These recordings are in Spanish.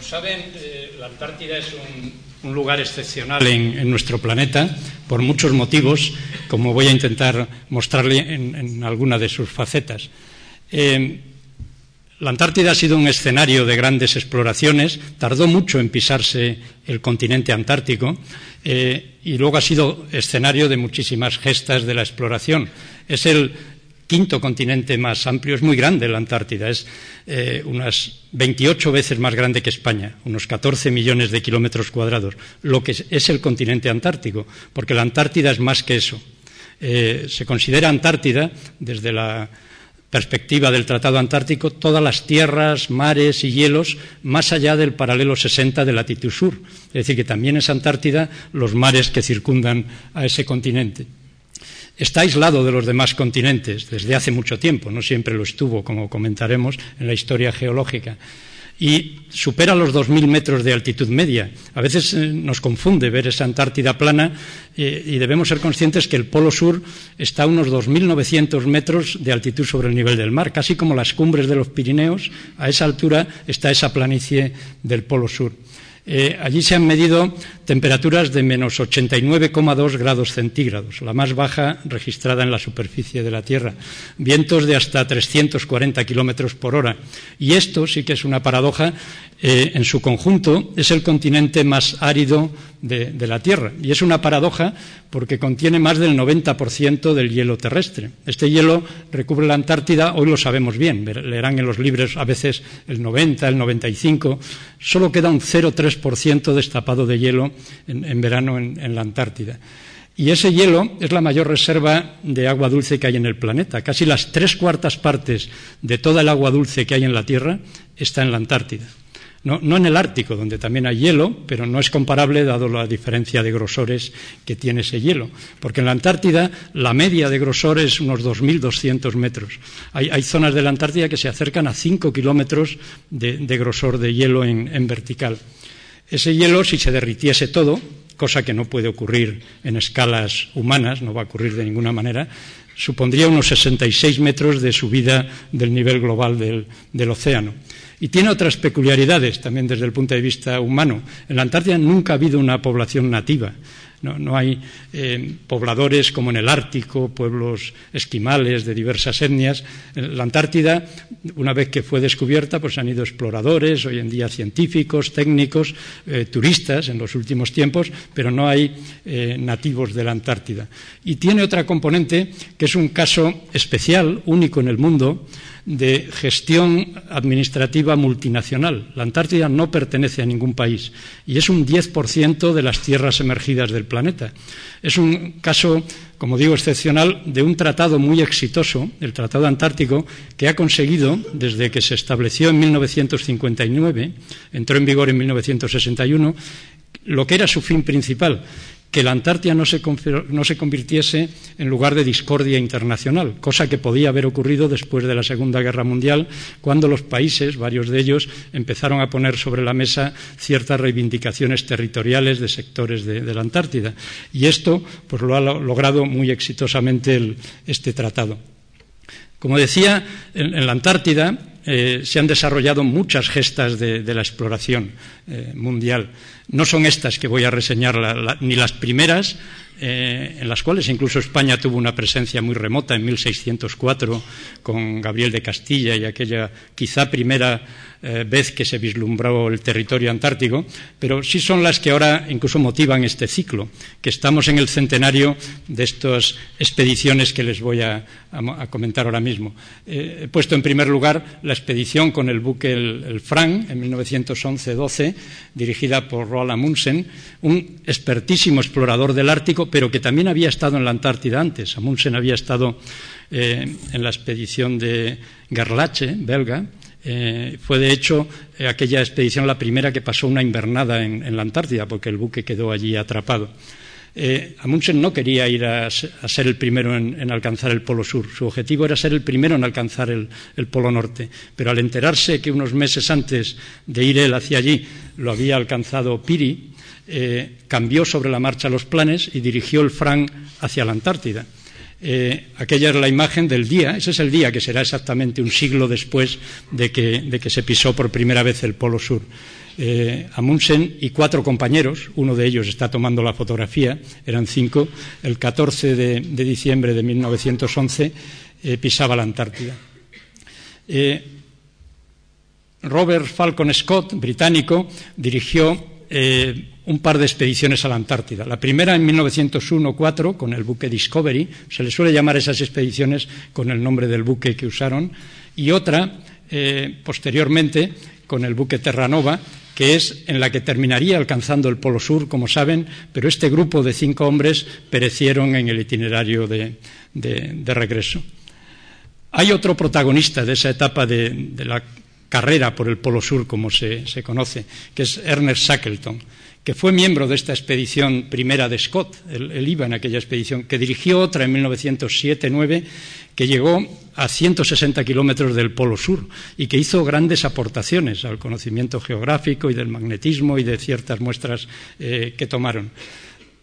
como saben, eh, la Antártida es un, lugar excepcional en, nuestro planeta por muchos motivos, como voy a intentar mostrarle en, alguna de sus facetas. Eh, la Antártida ha sido un escenario de grandes exploraciones, tardó mucho en pisarse el continente antártico eh, y luego ha sido escenario de muchísimas gestas de la exploración. Es el quinto continente más amplio, es muy grande la Antártida, es eh, unas 28 veces más grande que España, unos 14 millones de kilómetros cuadrados, lo que es, el continente antártico, porque la Antártida es más que eso. Eh, se considera Antártida, desde la perspectiva del Tratado Antártico, todas las tierras, mares y hielos más allá del paralelo 60 de latitud sur. Es decir, que también es Antártida los mares que circundan a ese continente. Está aislado de los demás continentes desde hace mucho tiempo, no siempre lo estuvo, como comentaremos en la historia geológica, y supera los 2.000 metros de altitud media. A veces eh, nos confunde ver esa Antártida plana eh, y debemos ser conscientes que el Polo Sur está a unos 2.900 metros de altitud sobre el nivel del mar, casi como las cumbres de los Pirineos. A esa altura está esa planicie del Polo Sur. Eh, allí se han medido temperaturas de menos 89,2 grados centígrados, la más baja registrada en la superficie de la Tierra, vientos de hasta 340 kilómetros por hora. Y esto sí que es una paradoja eh, en su conjunto, es el continente más árido de, la Tierra. Y es una paradoja porque contiene más del 90% del hielo terrestre. Este hielo recubre la Antártida, hoy lo sabemos bien, leerán en los libros a veces el 90, el 95, solo queda un 0,3% destapado de hielo en, verano en la Antártida. Y ese hielo es la mayor reserva de agua dulce que hay en el planeta. Casi las tres cuartas partes de toda el agua dulce que hay en la Tierra está en la Antártida. No, en el Ártico, donde también hay hielo, pero no es comparable dado la diferencia de grosores que tiene ese hielo. Porque en la Antártida la media de grosor es unos 2.200 metros. Hay, zonas de la Antártida que se acercan a 5 kilómetros de, grosor de hielo en, vertical. Ese hielo, si se derritiese todo, cosa que no puede ocurrir en escalas humanas, no va a ocurrir de ninguna manera, supondría unos 66 metros de subida del nivel global del océano. Y tiene otras peculiaridades también desde el punto de vista humano. En la Antártida nunca ha habido una población nativa. No, hay eh, pobladores como en el Ártico, pueblos esquimales de diversas etnias. La Antártida, una vez que fue descubierta, pues han ido exploradores, hoy en día científicos, técnicos, eh, turistas en los últimos tiempos, pero no hay eh, nativos de la Antártida. Y tiene otra componente que es un caso especial, único en el mundo, de gestión administrativa multinacional. La Antártida no pertenece a ningún país y es un 10% de las tierras emergidas del planeta. Es un caso, como digo, excepcional de un tratado muy exitoso, el Tratado Antártico, que ha conseguido, desde que se estableció en 1959, entró en vigor en 1961, lo que era su fin principal, que la Antártida no se, convirtiese en lugar de discordia internacional, cosa que podía haber ocurrido después de la Segunda Guerra Mundial, cuando los países, varios de ellos, empezaron a poner sobre la mesa ciertas reivindicaciones territoriales de sectores de, la Antártida. Y esto pues, lo ha logrado muy exitosamente este tratado. Como decía, en, la Antártida eh, se han desarrollado muchas gestas de, la exploración eh, mundial. No son estas que voy a reseñar, ni las primeras, eh, en las cuales incluso España tuvo una presencia muy remota en 1604 con Gabriel de Castilla y aquella quizá primera eh, vez que se vislumbró el territorio antártico, pero sí son las que ahora incluso motivan este ciclo, que estamos en el centenario de estas expediciones que les voy a, comentar ahora mismo. Eh, he puesto en primer lugar la expedición con el buque el, el en 1911-12, dirigida por Roald Amundsen, un expertísimo explorador del Ártico, pero que también había estado en la Antártida antes. Amundsen había estado eh, en la expedición de Gerlache, belga, eh, fue, de hecho, eh, aquella expedición la primera que pasó una invernada en, la Antártida, porque el buque quedó allí atrapado. Eh, Amundsen no quería ir a, ser el primero en, alcanzar el Polo Sur. Su objetivo era ser el primero en alcanzar el, Polo Norte. Pero al enterarse que unos meses antes de ir él hacia allí lo había alcanzado Piri, cambió sobre la marcha los planes y dirigió el Fran hacia la Antártida. Eh, aquella es la imagen del día, ese es el día que será exactamente un siglo después de que, se pisó por primera vez el Polo Sur. eh, Amundsen y cuatro compañeros, uno de ellos está tomando la fotografía, eran cinco, el 14 de, diciembre de 1911 eh, pisaba la Antártida. Robert Falcon Scott, británico, dirigió un par de expediciones a la Antártida. La primera en 1901-4 con el buque Discovery, se le suele llamar esas expediciones con el nombre del buque que usaron, y otra posteriormente con el buque Terranova que es en la que terminaría alcanzando el Polo Sur, como saben, pero este grupo de cinco hombres perecieron en el itinerario de, regreso. Hay otro protagonista de esa etapa de, la carrera por el Polo Sur, como se, conoce, que es Ernest Shackleton, que fue miembro de esta expedición primera de Scott, él, iba en aquella expedición, que dirigió otra en 1907-9 que llegó a 160 kilómetros del Polo Sur y que hizo grandes aportaciones al conocimiento geográfico y del magnetismo y de ciertas muestras eh, que tomaron.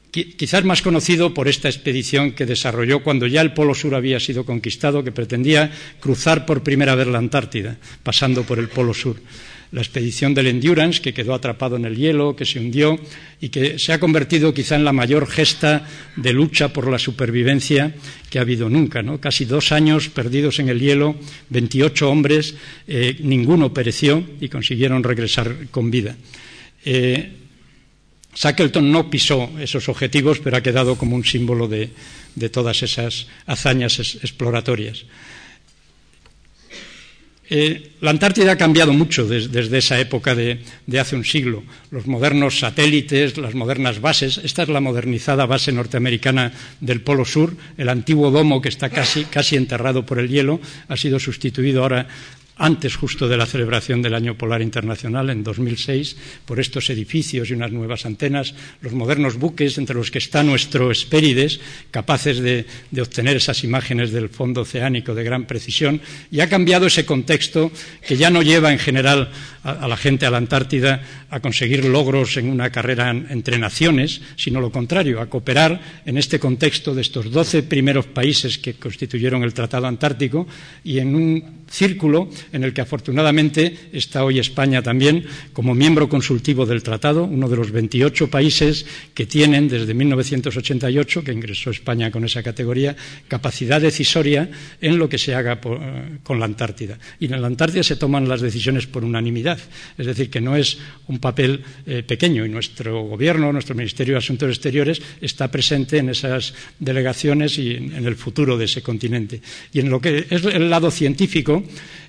Quizás más conocido por esta expedición que desarrolló cuando ya el Polo Sur había sido conquistado, que pretendía cruzar por primera vez la Antártida, pasando por el Polo Sur la expedición del Endurance, que quedó atrapado en el hielo, que se hundió y que se ha convertido quizá en la mayor gesta de lucha por la supervivencia que ha habido nunca. ¿no? Casi dos años perdidos en el hielo, 28 hombres, eh, ninguno pereció y consiguieron regresar con vida. Eh, Shackleton no pisó esos objetivos, pero ha quedado como un símbolo de, todas esas hazañas exploratorias. Eh, la Antártida ha cambiado mucho desde esa época de, hace un siglo. Los modernos satélites, las modernas bases, esta es la modernizada base norteamericana del Polo Sur, el antiguo domo que está casi, casi enterrado por el hielo, ha sido sustituido ahora antes justo de la celebración del Año Polar Internacional, en 2006, por estos edificios y unas nuevas antenas, los modernos buques entre los que está nuestro Espérides, capaces de, obtener esas imágenes del fondo oceánico de gran precisión, y ha cambiado ese contexto que ya no lleva en general a, la gente a la Antártida a conseguir logros en una carrera entre naciones, sino lo contrario, a cooperar en este contexto de estos doce primeros países que constituyeron el Tratado Antártico y en un círculo en el que afortunadamente está hoy España también como miembro consultivo del tratado, uno de los 28 países que tienen desde 1988, que ingresó España con esa categoría, capacidad decisoria en lo que se haga con la Antártida. Y en la Antártida se toman las decisiones por unanimidad, es decir, que no es un papel eh, pequeño y nuestro gobierno, nuestro Ministerio de Asuntos Exteriores está presente en esas delegaciones y en el futuro de ese continente. Y en lo que es el lado científico,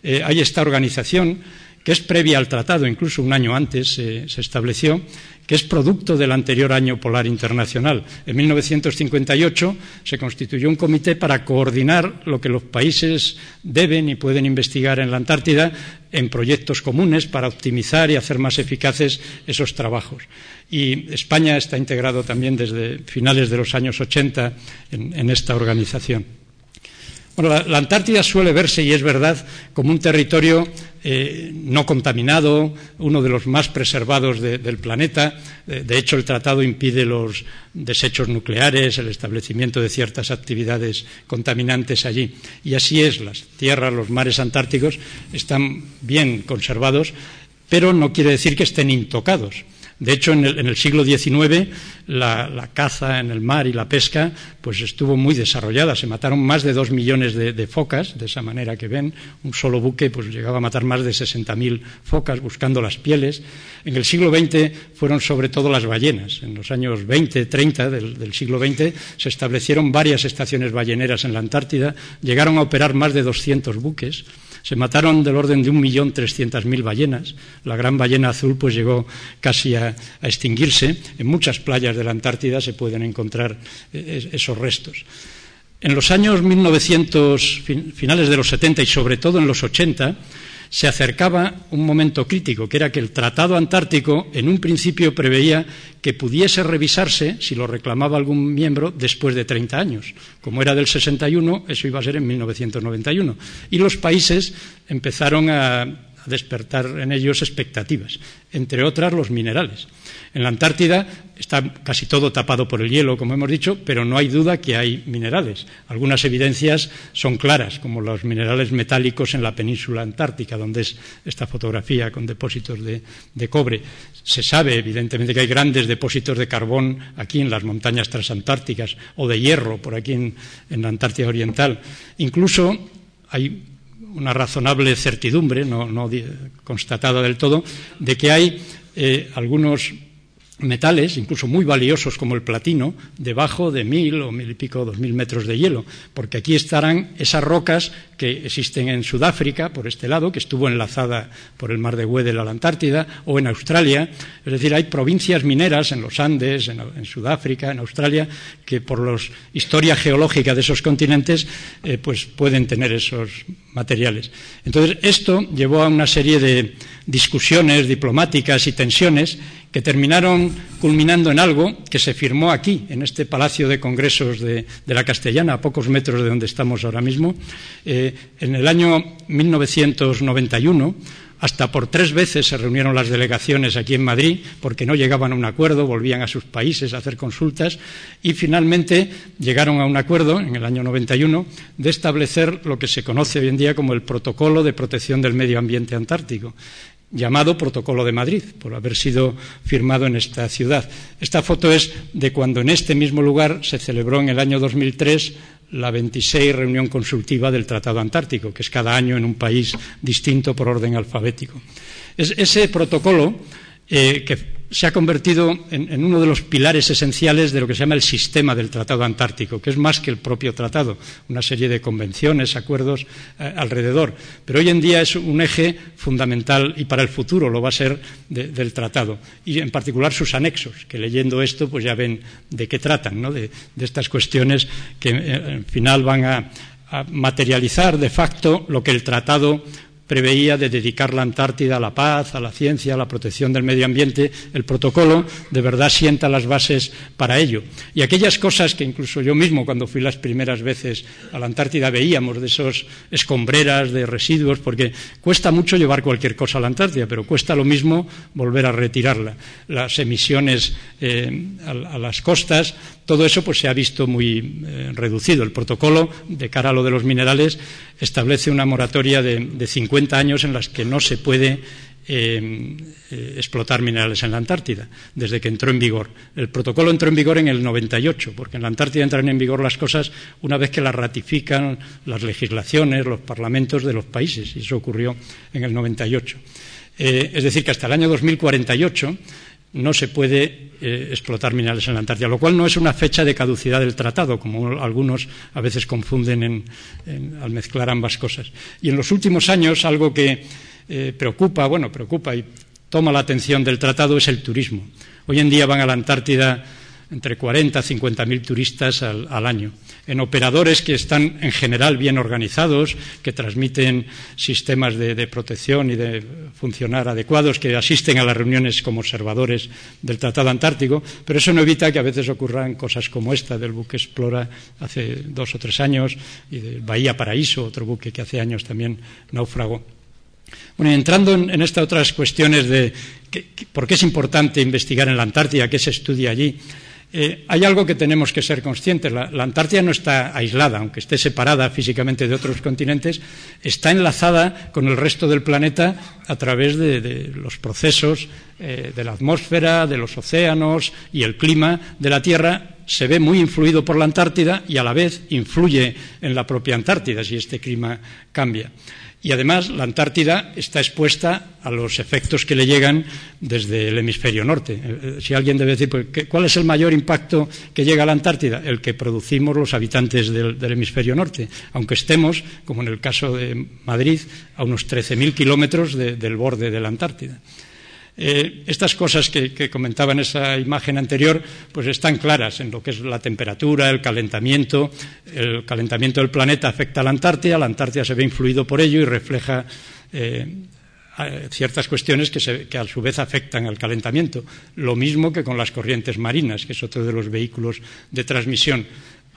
eh, hay esta organización que es previa al tratado, incluso un año antes se estableció, que es producto del anterior año polar internacional. En 1958 se constituyó un comité para coordinar lo que los países deben y pueden investigar en la Antártida en proyectos comunes para optimizar y hacer más eficaces esos trabajos. Y España está integrado también desde finales de los años 80 en esta organización. La, Antártida suele verse, y es verdad, como un territorio eh, no contaminado, uno de los más preservados del planeta. de hecho, el tratado impide los desechos nucleares, el establecimiento de ciertas actividades contaminantes allí. Y así es, las tierras, los mares antárticos están bien conservados, pero no quiere decir que estén intocados. De hecho, en el, siglo XIX la, caza en el mar y la pesca pues estuvo muy desarrollada. Se mataron más de dos millones de, focas, de esa manera que ven. Un solo buque pues llegaba a matar más de 60.000 focas buscando las pieles. En el siglo XX fueron sobre todo las ballenas. En los años 20, 30 del, del siglo XX se establecieron varias estaciones balleneras en la Antártida. Llegaron a operar más de 200 buques. Se mataron del orden de 1.300.000 ballenas. La gran ballena azul pues llegó casi a, extinguirse. En muchas playas de la Antártida se pueden encontrar eh, esos restos. En los años 1900, finales de los 70 y sobre todo en los 80, se acercaba un momento crítico, que era que el Tratado Antártico en un principio preveía que pudiese revisarse, si lo reclamaba algún miembro, después de 30 años. Como era del 61, eso iba a ser en 1991. Y los países empezaron a despertar en ellos expectativas, entre otras los minerales. En la Antártida está casi todo tapado por el hielo, como hemos dicho, pero no hay duda que hay minerales. Algunas evidencias son claras, como los minerales metálicos en la península antártica, donde es esta fotografía con depósitos de, cobre. Se sabe, evidentemente, que hay grandes depósitos de carbón aquí en las montañas transantárticas o de hierro por aquí en, la Antártida Oriental. Incluso hay una razonable certidumbre, no, constatada del todo, de que hay eh, algunos metales, incluso muy valiosos como el platino, debajo de mil o mil y pico, dos mil metros de hielo, porque aquí estarán esas rocas que existen en Sudáfrica, por este lado, que estuvo enlazada por el mar de Weddell a la Antártida, o en Australia. Es decir, hay provincias mineras en los Andes, en, Sudáfrica, en Australia, que por la historia geológica de esos continentes, eh, pues pueden tener esos materiales. Entonces, esto llevó a una serie de discusiones diplomáticas y tensiones que terminaron culminando en algo que se firmó aquí, en este Palacio de Congresos de, la Castellana, a pocos metros de donde estamos ahora mismo, eh, en el año 1991 hasta por tres veces se reunieron las delegaciones aquí en Madrid porque no llegaban a un acuerdo, volvían a sus países a hacer consultas y finalmente llegaron a un acuerdo en el año 91 de establecer lo que se conoce hoy en día como el Protocolo de Protección del Medio Ambiente Antártico llamado Protocolo de Madrid, por haber sido firmado en esta ciudad. Esta foto es de cuando en este mismo lugar se celebró en el año 2003 la 26 reunión consultiva del Tratado Antártico, que es cada año en un país distinto por orden alfabético. ese protocolo, eh, que se ha convertido en, uno de los pilares esenciales de lo que se llama el sistema del Tratado Antártico, que es más que el propio tratado, una serie de convenciones, acuerdos eh, alrededor. Pero hoy en día es un eje fundamental y para el futuro lo va a ser del tratado. Y en particular sus anexos, que leyendo esto pues ya ven de qué tratan, ¿no? de, estas cuestiones que eh, al final van a materializar de facto lo que el tratado preveía de dedicar la Antártida a la paz, a la ciencia, a la protección del medio ambiente. El protocolo de verdad sienta las bases para ello. Y aquellas cosas que incluso yo mismo, cuando fui las primeras veces a la Antártida, veíamos de esos escombreras de residuos, porque cuesta mucho llevar cualquier cosa a la Antártida, pero cuesta lo mismo volver a retirarla. Las emisiones eh, a, las costas, todo eso pues se ha visto muy eh, reducido. El protocolo, de cara a lo de los minerales, establece una moratoria de, de 50 años en las que no se puede eh, eh, explotar minerales en la Antártida, desde que entró en vigor. El protocolo entró en vigor en el 98, porque en la Antártida entran en vigor las cosas una vez que las ratifican las legislaciones, los parlamentos de los países, y eso ocurrió en el 98. Eh, es decir, que hasta el año 2048 no se puede eh, explotar minerales en la Antártida, lo cual no es una fecha de caducidad del tratado, como algunos a veces confunden al mezclar ambas cosas. Y en los últimos años, algo que eh, preocupa, bueno, preocupa y toma la atención del tratado es el turismo. Hoy en día van a la Antártida entre 40 y 50 mil turistas al, año, en operadores que están en general bien organizados, que transmiten sistemas de, protección y de funcionar adecuados, que asisten a las reuniones como observadores del Tratado Antártico, pero eso no evita que a veces ocurran cosas como esta del buque Explora hace dos o tres años y del Bahía Paraíso, otro buque que hace años también naufragó. Bueno, entrando en, estas otras cuestiones de por qué es importante investigar en la Antártida, qué se estudia allí, eh, hay algo que tenemos que ser conscientes. La, Antártida no está aislada, aunque esté separada físicamente de otros continentes, está enlazada con el resto del planeta a través de, los procesos eh, de la atmósfera, de los océanos y el clima de la Tierra. Se ve muy influido por la Antártida y a la vez influye en la propia Antártida si este clima cambia. Y además la Antártida está expuesta a los efectos que le llegan desde el hemisferio norte. Eh, eh, si alguien debe decir, pues, ¿cuál es el mayor impacto que llega a la Antártida? El que producimos los habitantes del, hemisferio norte, aunque estemos, como en el caso de Madrid, a unos 13.000 kilómetros del borde de la Antártida. Eh, estas cosas que, comentaba en esa imagen anterior, pues están claras en lo que es la temperatura, el calentamiento. El calentamiento del planeta afecta a la Antártida, la Antártida se ve influido por ello y refleja eh, ciertas cuestiones que, que, a su vez afectan al calentamiento. Lo mismo que con las corrientes marinas, que es otro de los vehículos de transmisión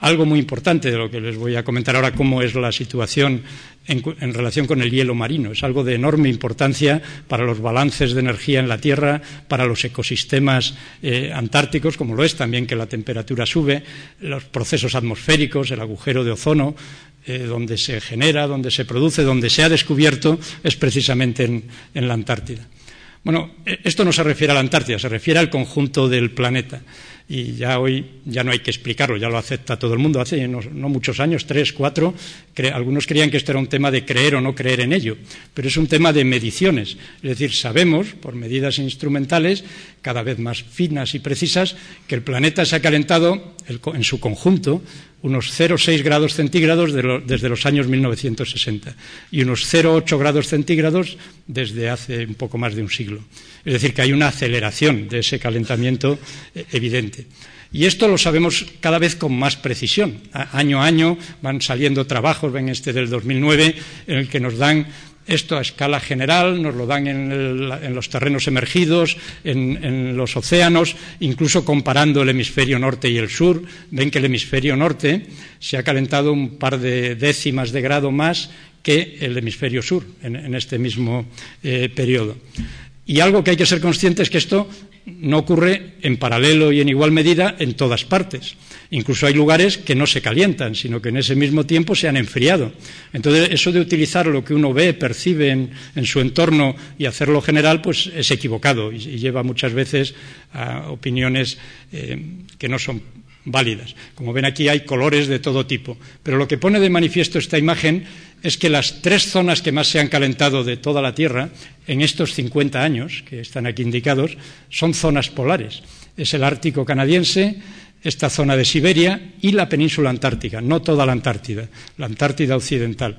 Algo muy importante de lo que les voy a comentar ahora, cómo es la situación en, relación con el hielo marino. Es algo de enorme importancia para los balances de energía en la Tierra, para los ecosistemas eh, antárticos, como lo es también que la temperatura sube, los procesos atmosféricos, el agujero de ozono, eh, donde se genera, donde se produce, donde se ha descubierto, es precisamente en la Antártida. Bueno, e, esto no se refiere a la Antártida, se refiere al conjunto del planeta. Y ya hoy ya no hay que explicarlo, ya lo acepta todo el mundo. Hace no, muchos años, tres, cuatro, algunos creían que esto era un tema de creer o no creer en ello, pero es un tema de mediciones. Es decir, sabemos, por medidas instrumentales cada vez más finas y precisas, que el planeta se ha calentado en su conjunto unos 0,6 grados centígrados desde los años 1960 y unos 0,8 grados centígrados desde hace un poco más de un siglo. Es decir, que hay una aceleración de ese calentamiento eh, evidente. Y esto lo sabemos cada vez con más precisión. año a año van saliendo trabajos, ven este del 2009, en el que nos dan esto a escala general nos lo dan en, los terrenos emergidos, en, los océanos, incluso comparando el hemisferio norte y el sur. Ven que el hemisferio norte se ha calentado un par de décimas de grado más que el hemisferio sur en, este mismo eh, periodo. Y algo que hay que ser consciente es que esto no ocurre en paralelo y en igual medida en todas partes. Incluso hay lugares que no se calientan, sino que en ese mismo tiempo se han enfriado. Entonces, eso de utilizar lo que uno ve, percibe en, su entorno y hacerlo general, pues es equivocado y, lleva muchas veces a opiniones eh, que no son válidas. Como ven aquí hay colores de todo tipo. Pero lo que pone de manifiesto esta imagen es que las tres zonas que más se han calentado de toda la Tierra en estos 50 años, que están aquí indicados, son zonas polares. Es el Ártico canadiense, esta zona de Siberia y la península antártica, no toda la Antártida, la Antártida occidental.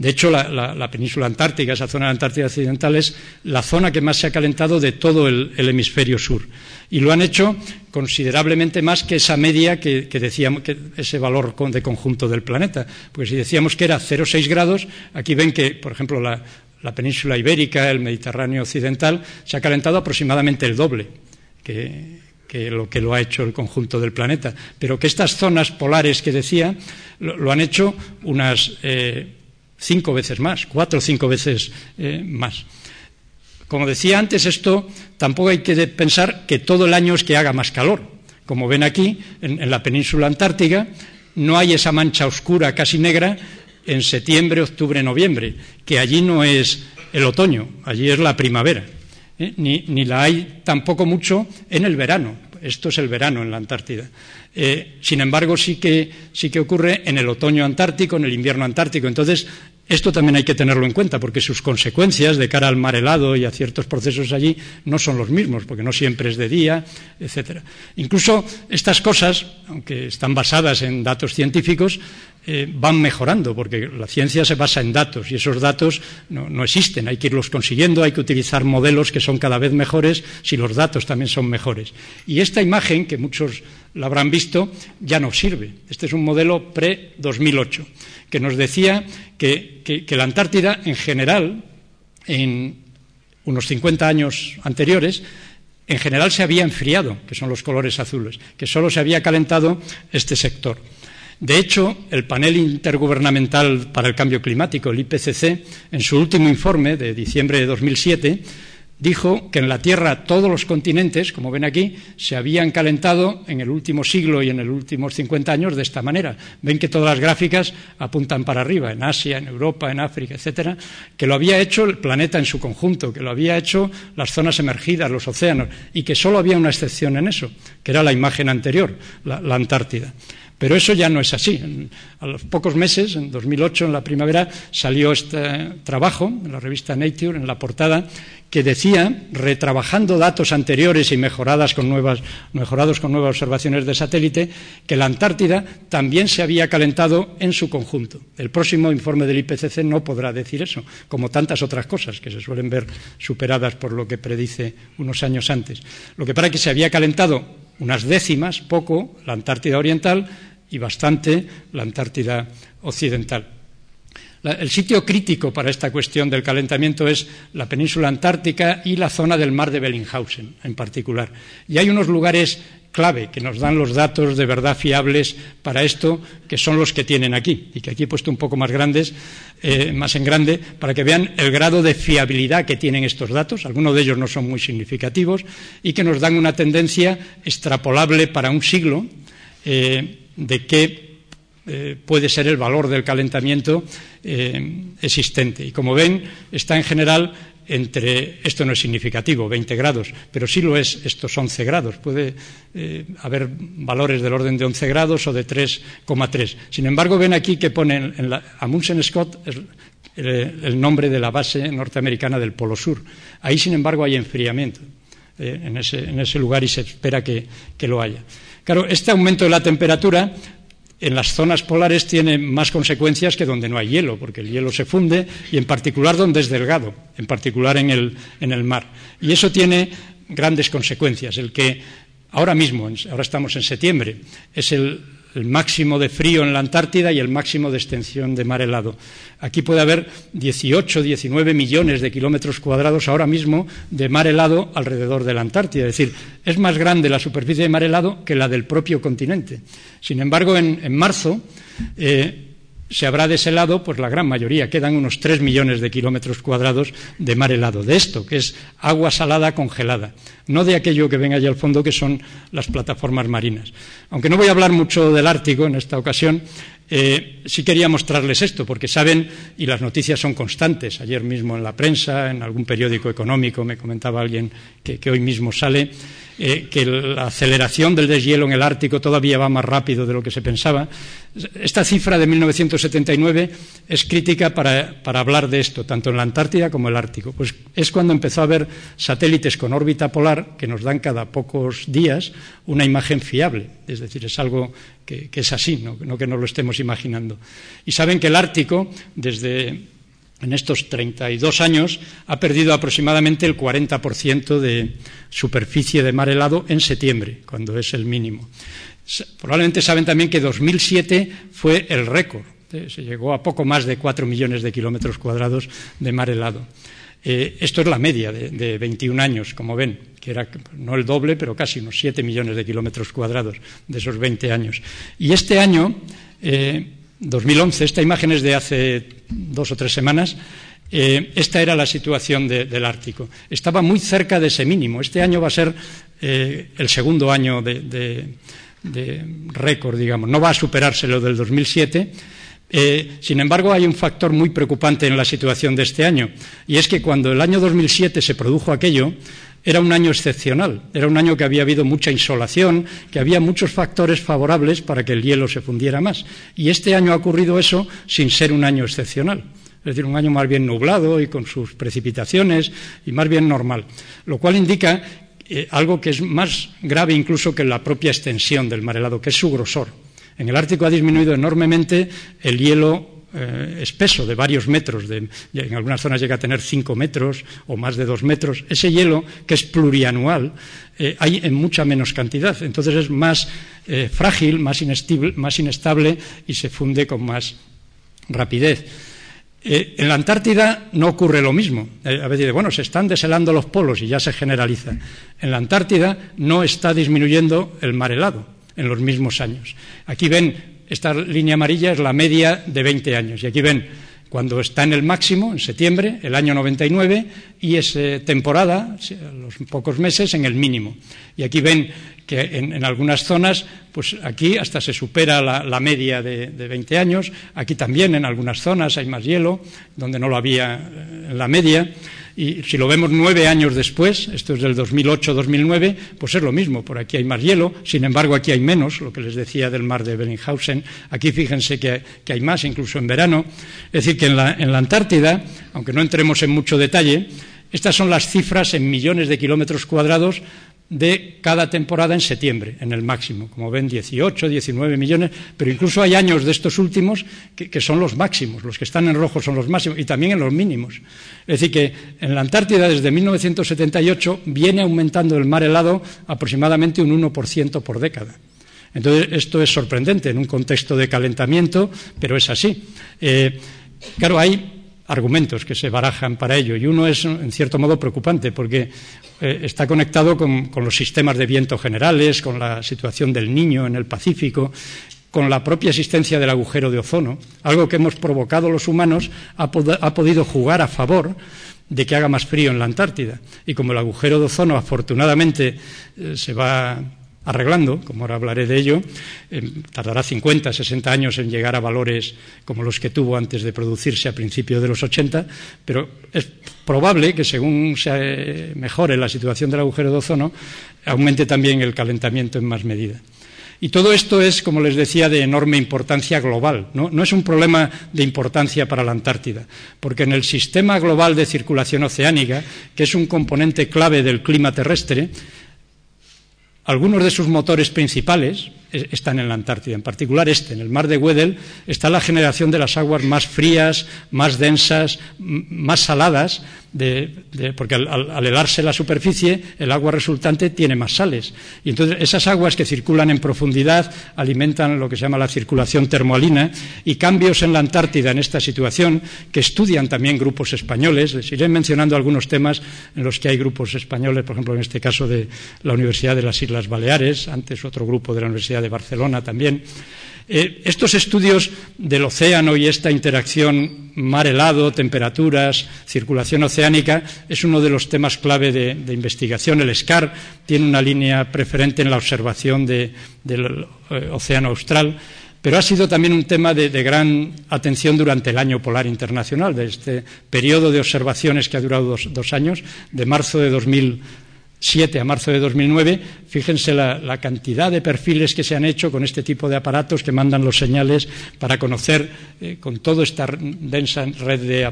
De hecho, la, península antártica, esa zona de la Antártida Occidental, es la zona que más se ha calentado de todo el, hemisferio sur. Y lo han hecho considerablemente más que esa media que, decíamos, que ese valor de conjunto del planeta. Porque si decíamos que era 0,6 grados, aquí ven que, por ejemplo, la, península ibérica, el Mediterráneo occidental, se ha calentado aproximadamente el doble que, lo que lo ha hecho el conjunto del planeta. Pero que estas zonas polares que decía lo, han hecho unas. Eh, cinco veces más, cuatro o cinco veces eh, más. Como decía antes, esto tampoco hay que pensar que todo el año es que haga más calor. Como ven aquí, en, la península antártica, no hay esa mancha oscura, casi negra, en septiembre, octubre, noviembre, que allí no es el otoño, allí es la primavera. ¿Eh? Ni, ni, la hay tampoco mucho en el verano. Esto es el verano en la Antártida. Eh, sin embargo, sí que, sí que ocurre en el otoño antártico, en el invierno antártico. Entonces, esto también hay que tenerlo en cuenta, porque sus consecuencias de cara al mar helado y a ciertos procesos allí no son los mismos, porque no siempre es de día, etcétera. Incluso estas cosas, aunque están basadas en datos científicos, eh, van mejorando, porque la ciencia se basa en datos y esos datos no, existen, hay que irlos consiguiendo, hay que utilizar modelos que son cada vez mejores si los datos también son mejores. Y esta imagen, que muchos la habrán visto, ya no sirve. Este es un modelo pre-2008, que nos decía que, que la Antártida, en general, en unos 50 años anteriores, en general se había enfriado, que son los colores azules, que solo se había calentado este sector. De hecho, el panel intergubernamental para el cambio climático, el IPCC, en su último informe de diciembre de 2007, dijo que en la Tierra todos los continentes, como ven aquí, se habían calentado en el último siglo y en los últimos 50 años de esta manera. Ven que todas las gráficas apuntan para arriba, en Asia, en Europa, en África, etcétera, que lo había hecho el planeta en su conjunto, que lo había hecho las zonas emergidas, los océanos, y que solo había una excepción en eso, que era la imagen anterior, la, la Antártida. Pero eso ya no es así. A los pocos meses, en 2008, en la primavera, salió este trabajo en la revista Nature, en la portada, que decía, retrabajando datos anteriores y mejoradas con nuevas, mejorados con nuevas observaciones de satélite, que la Antártida también se había calentado en su conjunto. El próximo informe del IPCC no podrá decir eso, como tantas otras cosas que se suelen ver superadas por lo que predice unos años antes. Lo que para que se había calentado unas décimas, poco, la Antártida Oriental, y bastante la Antártida Occidental. el sitio crítico para esta cuestión del calentamiento es la península antártica y la zona del mar de Bellinghausen en particular. Y hay unos lugares clave que nos dan los datos de verdad fiables para esto, que son los que tienen aquí, y que aquí he puesto un poco más grandes, eh, más en grande, para que vean el grado de fiabilidad que tienen estos datos. Algunos de ellos no son muy significativos y que nos dan una tendencia extrapolable para un siglo eh, de qué eh, puede ser el valor del calentamiento existente. Y como ven, está en general entre, esto no es significativo, 20 grados, pero sí lo es estos 11 grados. Puede eh, haber valores del orden de 11 grados o de 3,3. Sin embargo, ven aquí que ponen en la, Amundsen Scott el, nombre de la base norteamericana del Polo Sur. Ahí, sin embargo, hay enfriamiento eh, en, ese, lugar y se espera que lo haya. Claro, este aumento de la temperatura en las zonas polares tiene más consecuencias que donde no hay hielo, porque el hielo se funde y en particular donde es delgado, en particular en el, en el mar. Y eso tiene grandes consecuencias. El que ahora mismo, ahora estamos en septiembre, es el el máximo de frío en la Antártida y el máximo de extensión de mar helado. Aquí puede haber 18, 19 millones de kilómetros cuadrados ahora mismo de mar helado alrededor de la Antártida. Es decir, es más grande la superficie de mar helado que la del propio continente. Sin embargo, en, marzo eh, se habrá deshelado pues la gran mayoría, quedan unos tres millones de kilómetros cuadrados de mar helado, de esto, que es agua salada congelada, no de aquello que ven allá al fondo, que son las plataformas marinas. Aunque no voy a hablar mucho del Ártico en esta ocasión, eh, sí quería mostrarles esto, porque saben, y las noticias son constantes, ayer mismo en la prensa, en algún periódico económico, me comentaba alguien que hoy mismo sale, eh, que la aceleración del deshielo en el Ártico todavía va más rápido de lo que se pensaba. Esta cifra de 1979 es crítica para, hablar de esto, tanto en la Antártida como en el Ártico. Pues es cuando empezó a haber satélites con órbita polar que nos dan cada pocos días una imagen fiable. Es decir, es algo que, es así, no, no que no lo estemos imaginando. Y saben que el Ártico, desde en estos 32 años ha perdido aproximadamente el 40% de superficie de mar helado en septiembre, cuando es el mínimo. Probablemente saben también que 2007 fue el récord. Eh, se llegó a poco más de 4 millones de kilómetros cuadrados de mar helado. Eh, esto es la media de, 21 años, como ven, que era no el doble, pero casi unos 7 millones de kilómetros cuadrados de esos 20 años. Y este año, eh, 2011, esta imagen es de hace dos o tres semanas, eh, esta era la situación del Ártico. Estaba muy cerca de ese mínimo. Este año va a ser eh, el segundo año de, récord, digamos. No va a superarse lo del 2007. Eh, sin embargo, hay un factor muy preocupante en la situación de este año, y es que cuando el año 2007 se produjo aquello, era un año excepcional, era un año que había habido mucha insolación, que había muchos factores favorables para que el hielo se fundiera más. Y este año ha ocurrido eso sin ser un año excepcional. Es decir, un año más bien nublado y con sus precipitaciones y más bien normal. Lo cual indica eh, algo que es más grave incluso que la propia extensión del mar helado, que es su grosor. En el Ártico ha disminuido enormemente el hielo eh, espeso de varios metros, en algunas zonas llega a tener cinco metros o más de dos metros, ese hielo, que es plurianual, eh, hay en mucha menos cantidad. Entonces es más eh, frágil, más inestable, más inestable, y se funde con más rapidez. en la Antártida no ocurre lo mismo. a veces bueno, se están deshelando los polos y ya se generaliza. En la Antártida no está disminuyendo el mar helado en los mismos años. Aquí ven esta línea amarilla es la media de 20 años. Y aquí ven cuando está en el máximo, en septiembre, el año 99, y es eh, temporada, los pocos meses, en el mínimo. Y aquí ven que en, algunas zonas, pues aquí hasta se supera la, media de, de, 20 años, aquí también en algunas zonas hay más hielo, donde no lo había eh, en la media. Y si lo vemos nueve años después, esto es del 2008-2009, pues es lo mismo. Por aquí hay más hielo, sin embargo aquí hay menos, lo que les decía del mar de Bellinghausen. Aquí fíjense que, hay más, incluso en verano. Es decir, que en la, en la Antártida, aunque no entremos en mucho detalle, estas son las cifras en millones de kilómetros cuadrados de cada temporada en septiembre, en el máximo. Como ven, 18, 19 millones, pero incluso hay años de estos últimos que, son los máximos, los que están en rojo son los máximos, y también en los mínimos. Es decir, que en la Antártida desde 1978 viene aumentando el mar helado aproximadamente un 1% por década. Entonces, esto es sorprendente en un contexto de calentamiento, pero es así. Eh, Claro, hay argumentos que se barajan para ello y uno es, en cierto modo, preocupante porque eh, está conectado con, los sistemas de viento generales, con la situación del niño en el Pacífico, con la propia existencia del agujero de ozono, algo que hemos provocado los humanos ha, ha podido jugar a favor de que haga más frío en la Antártida. Y como el agujero de ozono afortunadamente eh, se va arreglando, como ahora hablaré de ello, eh, tardará 50, 60 años en llegar a valores como los que tuvo antes de producirse a principios de los 80, pero es probable que según se mejore la situación del agujero de ozono, aumente también el calentamiento en más medida. Y todo esto es, como les decía, de enorme importancia global. ¿no? es un problema de importancia para la Antártida, porque en el sistema global de circulación oceánica, que es un componente clave del clima terrestre, algunos de sus motores principales están en la Antártida, en particular este, en el mar de Weddell, está la generación de las aguas más frías, más densas, más saladas porque al, helarse la superficie, el agua resultante tiene más sales. Y entonces esas aguas que circulan en profundidad alimentan lo que se llama la circulación termoalina y cambios en la Antártida en esta situación que estudian también grupos españoles. Les iré mencionando algunos temas en los que hay grupos españoles, por ejemplo, en este caso de la Universidad de las Islas Baleares, antes otro grupo de la Universidad de Barcelona también. Eh, estos estudios del océano y esta interacción mar-helado, temperaturas, circulación oceánica, es uno de los temas clave de, investigación. El SCAR tiene una línea preferente en la observación del eh, océano austral, pero ha sido también un tema de, gran atención durante el año polar internacional, de este periodo de observaciones que ha durado dos, años, de marzo de 2000 7 a marzo de 2009, fíjense la, cantidad de perfiles que se han hecho con este tipo de aparatos que mandan los señales para conocer eh, con toda esta densa red de,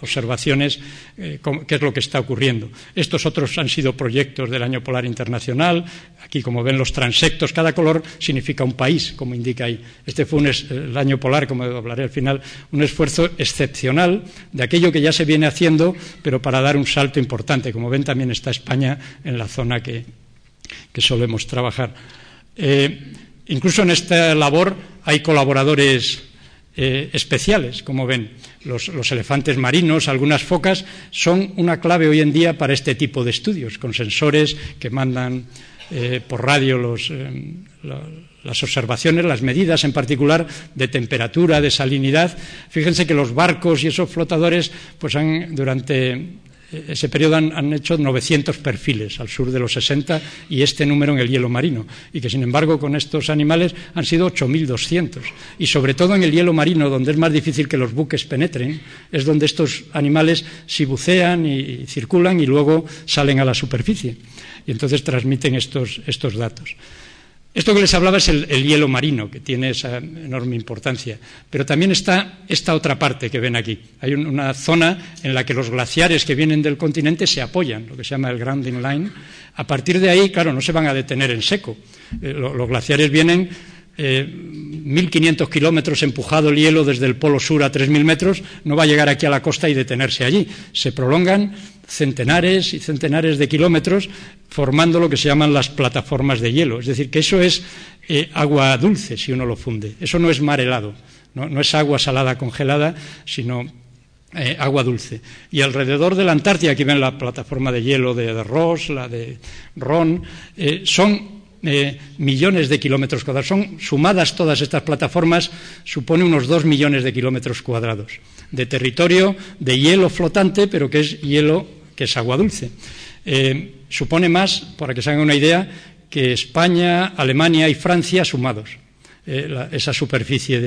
observaciones eh, qué es lo que está ocurriendo. Estos otros han sido proyectos del Año Polar Internacional. Aquí, como ven, los transectos, cada color significa un país, como indica ahí. Este fue el Año Polar, como hablaré al final, un esfuerzo excepcional de aquello que ya se viene haciendo, pero para dar un salto importante. Como ven, también está España en la zona que, solemos trabajar. Eh, incluso en esta labor hay colaboradores eh, especiales, como ven. Los, elefantes marinos, algunas focas, son una clave hoy en día para este tipo de estudios, con sensores que mandan eh, por radio las observaciones, las medidas en particular de temperatura, de salinidad. Fíjense que los barcos y esos flotadores, pues han durante ese periodo han, hecho 900 perfiles al sur de los 60 y este número en el hielo marino, y que sin embargo con estos animales han sido 8.200. Y sobre todo en el hielo marino, donde es más difícil que los buques penetren, es donde estos animales si bucean y, circulan y luego salen a la superficie. Y entonces transmiten estos datos. Esto que les hablaba es el, hielo marino, que tiene esa enorme importancia. Pero también está esta otra parte que ven aquí. Hay una zona en la que los glaciares que vienen del continente se apoyan, lo que se llama el grounding line. A partir de ahí, claro, no se van a detener en seco. Eh, los glaciares vienen 1.500 eh, kilómetros empujado el hielo desde el polo sur a 3.000 metros, no va a llegar aquí a la costa y detenerse allí. Se prolongan centenares y centenares de kilómetros formando lo que se llaman las plataformas de hielo. Es decir, que eso es eh, agua dulce si uno lo funde. Eso no es mar helado, no, es agua salada congelada, sino eh, agua dulce. Y alrededor de la Antártida, aquí ven la plataforma de hielo de, Ross, la de Ron, son eh, millones de kilómetros cuadrados. Son sumadas todas estas plataformas, supone unos dos millones de kilómetros cuadrados de territorio de hielo flotante, pero que es hielo que es agua dulce. Eh, supone más, para que se hagan una idea, que España, Alemania y Francia sumados. Eh, esa superficie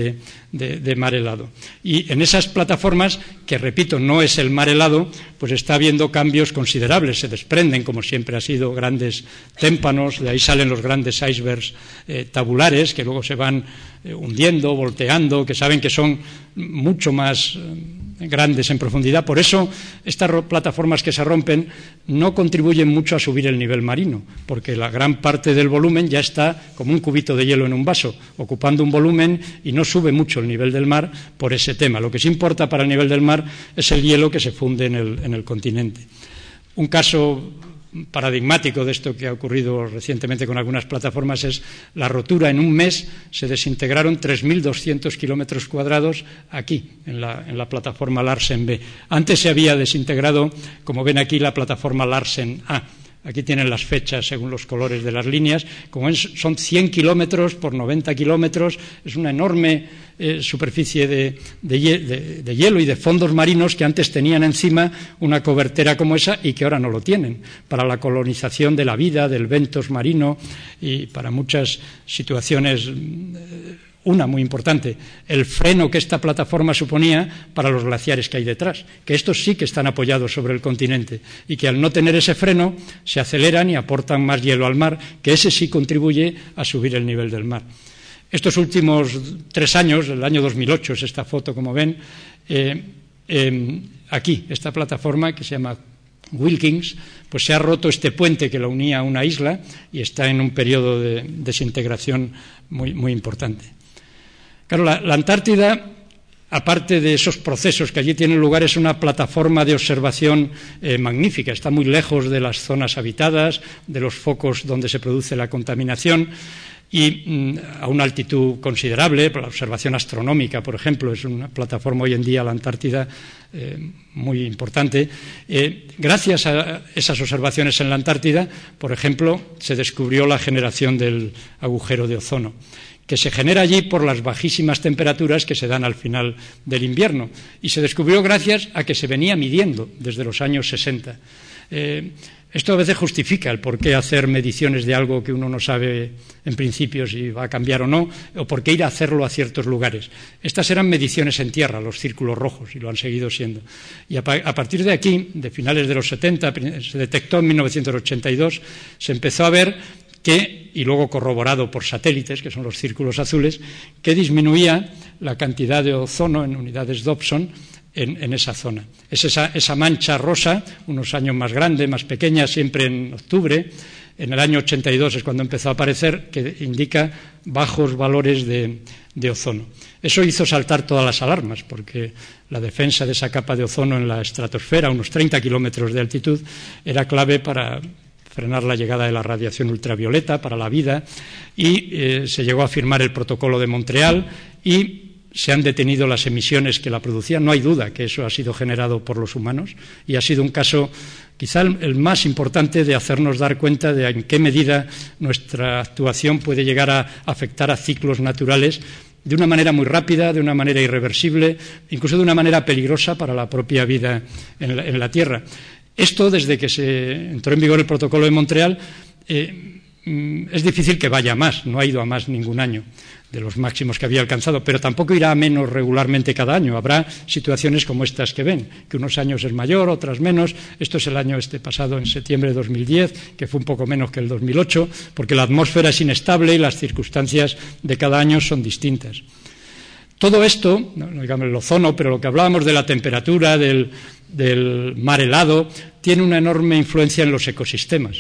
de, mar helado. Y en esas plataformas, que repito, no es el mar helado, pues está habiendo cambios considerables. Se desprenden, como siempre ha sido, grandes témpanos, de ahí salen los grandes icebergs eh, tabulares, que luego se van eh, hundiendo, volteando, que saben que son mucho más grandes en profundidad. Por eso, estas plataformas que se rompen no contribuyen mucho a subir el nivel marino, porque la gran parte del volumen ya está como un cubito de hielo en un vaso, ocupando un volumen y no sube mucho el nivel del mar por ese tema. Lo que sí importa para el nivel del mar es el hielo que se funde en el, continente. Un caso paradigmático de esto que ha ocurrido recientemente con algunas plataformas es la rotura. En un mes se desintegraron 3.200 kilómetros cuadrados aquí, en la, en la, plataforma Larsen B. Antes se había desintegrado, como ven aquí, la plataforma Larsen A. Aquí tienen las fechas según los colores de las líneas. Como son 100 kilómetros por 90 kilómetros, es una enorme eh, superficie de, hielo y de fondos marinos que antes tenían encima una cobertera como esa y que ahora no lo tienen. Para la colonización de la vida, del ventos marino y para muchas situaciones. Eh, una muy importante, el freno que esta plataforma suponía para los glaciares que hay detrás, que estos sí que están apoyados sobre el continente y que al no tener ese freno se aceleran y aportan más hielo al mar, que ese sí contribuye a subir el nivel del mar. Estos últimos tres años, el año 2008 es esta foto, como ven, eh, em, aquí, esta plataforma que se llama Wilkins, pues se ha roto este puente que la unía a una isla y está en un periodo de desintegración muy, muy importante. Claro, la, Antártida, aparte de esos procesos que allí tienen lugar, es una plataforma de observación eh, magnífica. Está muy lejos de las zonas habitadas, de los focos donde se produce la contaminación y mm, a una altitud considerable, la observación astronómica, por ejemplo, es una plataforma hoy en día, la Antártida, eh, muy importante. Eh, gracias a esas observaciones en la Antártida, por ejemplo, se descubrió la generación del agujero de ozono que se genera allí por las bajísimas temperaturas que se dan al final del invierno. Y se descubrió gracias a que se venía midiendo desde los años 60. Eh, esto a veces justifica el por qué hacer mediciones de algo que uno no sabe en principio si va a cambiar o no, o por qué ir a hacerlo a ciertos lugares. Estas eran mediciones en tierra, los círculos rojos, y lo han seguido siendo. Y a, partir de aquí, de finales de los 70, se detectó en 1982, se empezó a ver y luego corroborado por satélites, que son los círculos azules, que disminuía la cantidad de ozono en unidades Dobson en, esa zona. Es esa, mancha rosa, unos años más grande, más pequeña, siempre en octubre. En el año 82 es cuando empezó a aparecer, que indica bajos valores de, de ozono. Eso hizo saltar todas las alarmas, porque la defensa de esa capa de ozono en la estratosfera, a unos 30 kilómetros de altitud, era clave para frenar la llegada de la radiación ultravioleta para la vida y eh, se llegó a firmar el protocolo de Montreal y se han detenido las emisiones que la producían. No hay duda que eso ha sido generado por los humanos y ha sido un caso quizá el más importante de hacernos dar cuenta de en qué medida nuestra actuación puede llegar a afectar a ciclos naturales de una manera muy rápida, de una manera irreversible, incluso de una manera peligrosa para la propia vida en la Tierra. Esto, desde que se entró en vigor el protocolo de Montreal, eh, mm, es difícil que vaya a más, no ha ido a más ningún año de los máximos que había alcanzado, pero tampoco irá a menos regularmente cada año. Habrá situaciones como estas que ven, que unos años es mayor, otras menos. Esto es el año este pasado, en septiembre de 2010, que fue un poco menos que el 2008, porque la atmósfera es inestable y las circunstancias de cada año son distintas. Todo esto, no, digamos el ozono, pero lo que hablábamos de la temperatura, del, del mar helado, tiene una enorme influencia en los ecosistemas.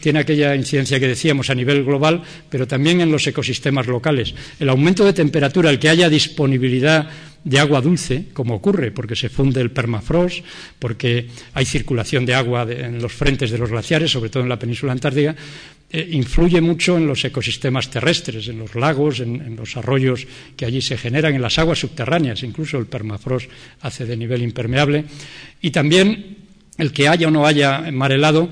Tiene aquella incidencia que decíamos a nivel global, pero también en los ecosistemas locales. El aumento de temperatura, el que haya disponibilidad de agua dulce, como ocurre, porque se funde el permafrost, porque hay circulación de agua en los frentes de los glaciares, sobre todo en la península antártica, eh, influye mucho en los ecosistemas terrestres, en los lagos, en, los arroyos que allí se generan, en las aguas subterráneas, incluso el permafrost hace de nivel impermeable, y también el que haya o no haya mar helado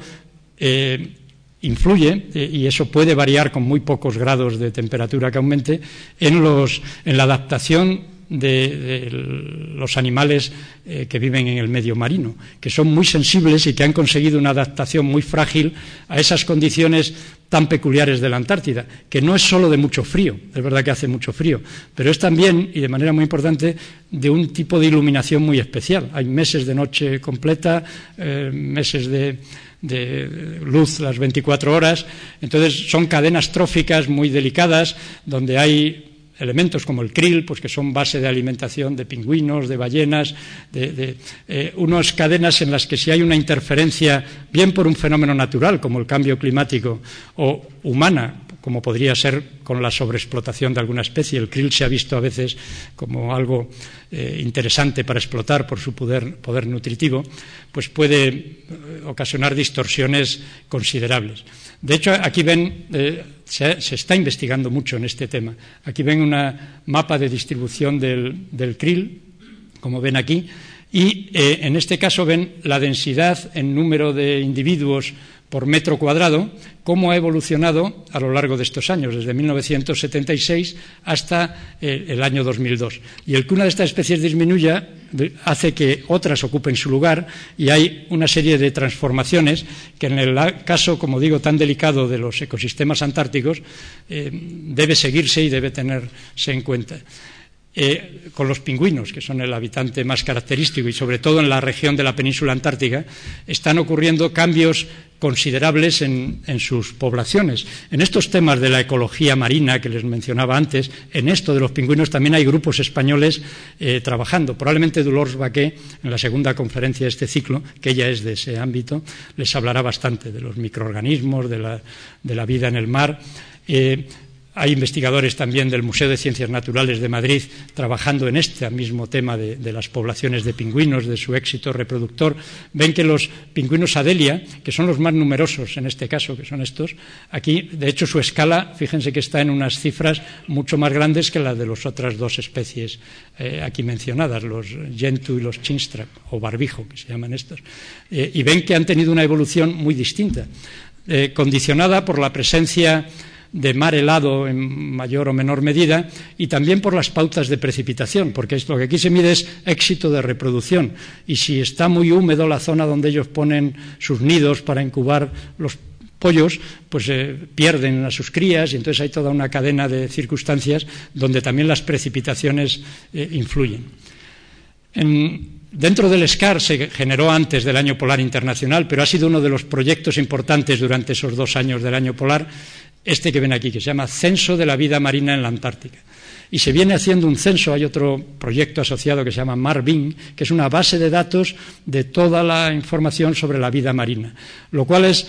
eh, influye, eh, y eso puede variar con muy pocos grados de temperatura que aumente, en, los, en la adaptación de, los animales eh, que viven en el medio marino, que son muy sensibles y que han conseguido una adaptación muy frágil a esas condiciones tan peculiares de la Antártida, que no es solo de mucho frío, es verdad que hace mucho frío, pero es también, y de manera muy importante, de un tipo de iluminación muy especial. Hay meses de noche completa, eh, meses de, de luz las 24 horas. Entonces son cadenas tróficas muy delicadas donde hay elementos como el krill, pues que son base de alimentación de pingüinos, de ballenas, de, eh, unas cadenas en las que si hay una interferencia, bien por un fenómeno natural como el cambio climático o humana, como podría ser con la sobreexplotación de alguna especie. El krill se ha visto a veces como algo eh, interesante para explotar por su poder, nutritivo, pues puede eh, ocasionar distorsiones considerables. De hecho, aquí ven, eh, se, está investigando mucho en este tema. Aquí ven un mapa de distribución del krill, como ven aquí, y en este caso ven la densidad en número de individuos por metro cuadrado, cómo ha evolucionado a lo largo de estos años, desde 1976 hasta eh, el año 2002. Y el que una de estas especies disminuya hace que otras ocupen su lugar y hay una serie de transformaciones que en el caso, como digo, tan delicado de los ecosistemas antárticos eh, debe seguirse y debe tenerse en cuenta. Eh, con los pingüinos, que son el habitante más característico, y sobre todo en la región de la península antártica, están ocurriendo cambios considerables en, sus poblaciones. En estos temas de la ecología marina que les mencionaba antes, en esto de los pingüinos también hay grupos españoles eh, trabajando. Probablemente Dolores Baqué, en la segunda conferencia de este ciclo, que ella es de ese ámbito, les hablará bastante de los microorganismos, de la, vida en el mar. Eh, hay investigadores también del Museo de Ciencias Naturales de Madrid trabajando en este mismo tema de, las poblaciones de pingüinos, de su éxito reproductor. Ven que los pingüinos Adelia, que son los más numerosos en este caso, que son estos, aquí, de hecho, su escala, fíjense que está en unas cifras mucho más grandes que las de las otras dos especies eh, aquí mencionadas, los Gentoo y los Chinstrap, o barbijo, que se llaman estos. Eh, y ven que han tenido una evolución muy distinta, eh, condicionada por la presencia de mar helado en mayor o menor medida y también por las pautas de precipitación, porque lo que aquí se mide es éxito de reproducción y si está muy húmedo la zona donde ellos ponen sus nidos para incubar los pollos, pues eh, pierden a sus crías y entonces hay toda una cadena de circunstancias donde también las precipitaciones eh, influyen. Dentro del SCAR se generó antes del Año Polar Internacional, pero ha sido uno de los proyectos importantes durante esos dos años del Año Polar este que ven aquí, que se llama Censo de la Vida Marina en la Antártica. Y se viene haciendo un censo, hay otro proyecto asociado que se llama Marvin, que es una base de datos de toda la información sobre la vida marina, lo cual es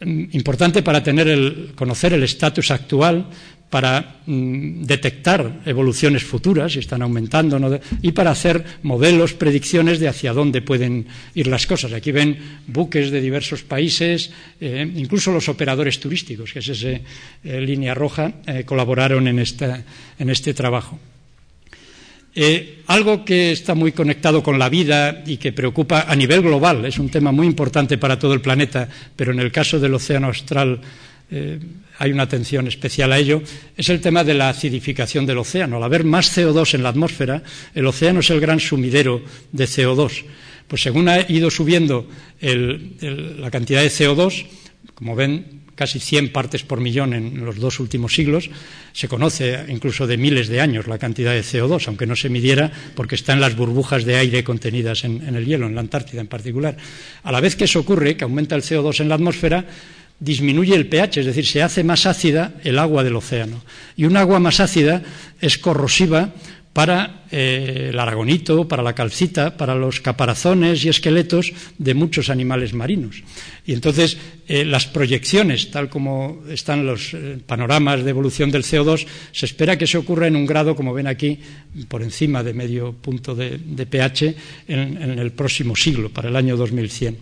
mm, importante para conocer el estatus actual para mm, detectar evoluciones futuras, si están aumentando, y para hacer modelos, predicciones de hacia dónde pueden ir las cosas. Aquí ven buques de diversos países, eh, incluso los operadores turísticos, que es esa eh, línea roja, eh, colaboraron en, en, este trabajo. algo que está muy conectado con la vida y que preocupa a nivel global, es un tema muy importante para todo el planeta, pero en el caso del Océano Austral eh, hay una atención especial a ello, es el tema de la acidificación del océano. Al haber más CO2 en la atmósfera, el océano es el gran sumidero de CO2. Pues según ha ido subiendo la cantidad de CO2, como ven, casi 100 partes por millón en los dos últimos siglos, se conoce incluso de miles de años la cantidad de CO2, aunque no se midiera porque está en las burbujas de aire contenidas en, en el hielo, en la Antártida en particular. A la vez que eso ocurre, que aumenta el CO2 en la atmósfera, disminuye el pH, es decir, se hace más ácida el agua del océano. Y un agua más ácida es corrosiva para eh, el aragonito, para la calcita, para los caparazones y esqueletos de muchos animales marinos. Y entonces eh, las proyecciones, tal como están los eh, panoramas de evolución del CO2, se espera que se ocurra en un grado, como ven aquí, por encima de medio punto de, pH en, en, el próximo siglo, para el año 2100.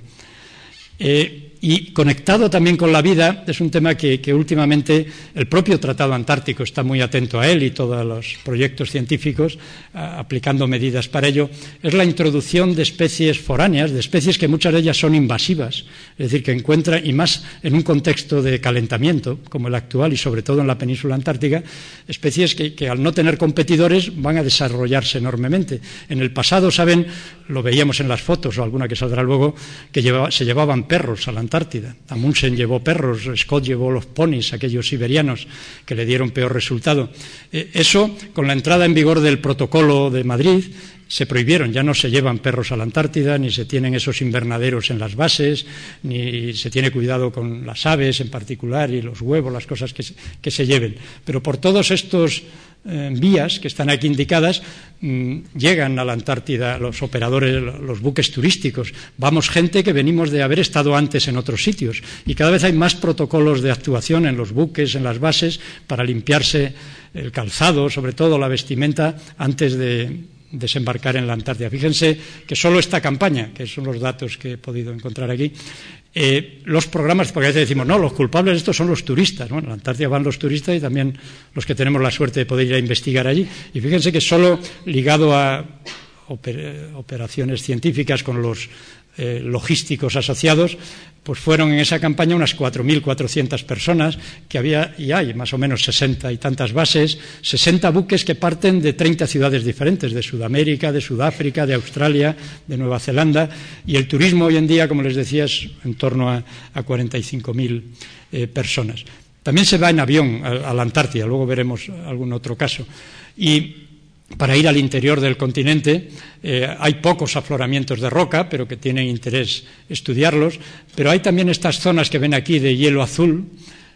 Y conectado también con la vida, es un tema que, últimamente el propio Tratado Antártico está muy atento a él y todos los proyectos científicos aplicando medidas para ello, es la introducción de especies foráneas, de especies que muchas de ellas son invasivas, es decir, que encuentran, y más en un contexto de calentamiento como el actual y sobre todo en la península antártica, especies que, al no tener competidores van a desarrollarse enormemente. En el pasado, saben, lo veíamos en las fotos o alguna que saldrá luego, que se llevaban perros a la Antártida. Amundsen llevó perros, Scott llevó los ponis, aquellos siberianos que le dieron peor resultado. Eh, eso, con la entrada en vigor del protocolo de Madrid, se prohibieron, ya no se llevan perros a la Antártida, ni se tienen esos invernaderos en las bases, ni se tiene cuidado con las aves en particular y los huevos, las cosas que se, lleven. Pero por todos estos vías que están aquí indicadas, mm, llegan a la Antártida los operadores, los buques turísticos. Vamos gente que venimos de haber estado antes en otros sitios y cada vez hay más protocolos de actuación en los buques, en las bases, para limpiarse el calzado, sobre todo la vestimenta, antes de desembarcar en la Antártida. Fíjense que solo esta campaña, que son los datos que he podido encontrar aquí, eh, los programas, porque a veces decimos, no, los culpables de esto son los turistas. Bueno, en la Antártida van los turistas y también los que tenemos la suerte de poder ir a investigar allí. Y fíjense que solo ligado a operaciones científicas con los eh, logísticos asociados, pues fueron en esa campaña unas 4.400 personas, que había y hay más o menos 60 y tantas bases, 60 buques que parten de 30 ciudades diferentes, de Sudamérica, de Sudáfrica, de Australia, de Nueva Zelanda, y el turismo hoy en día, como les decía, es en torno a, 45.000 eh, personas. También se va en avión a, a la Antártida, luego veremos algún otro caso. Y para ir al interior del continente. Eh, hay pocos afloramientos de roca, pero que tienen interés estudiarlos. Pero hay también estas zonas que ven aquí de hielo azul,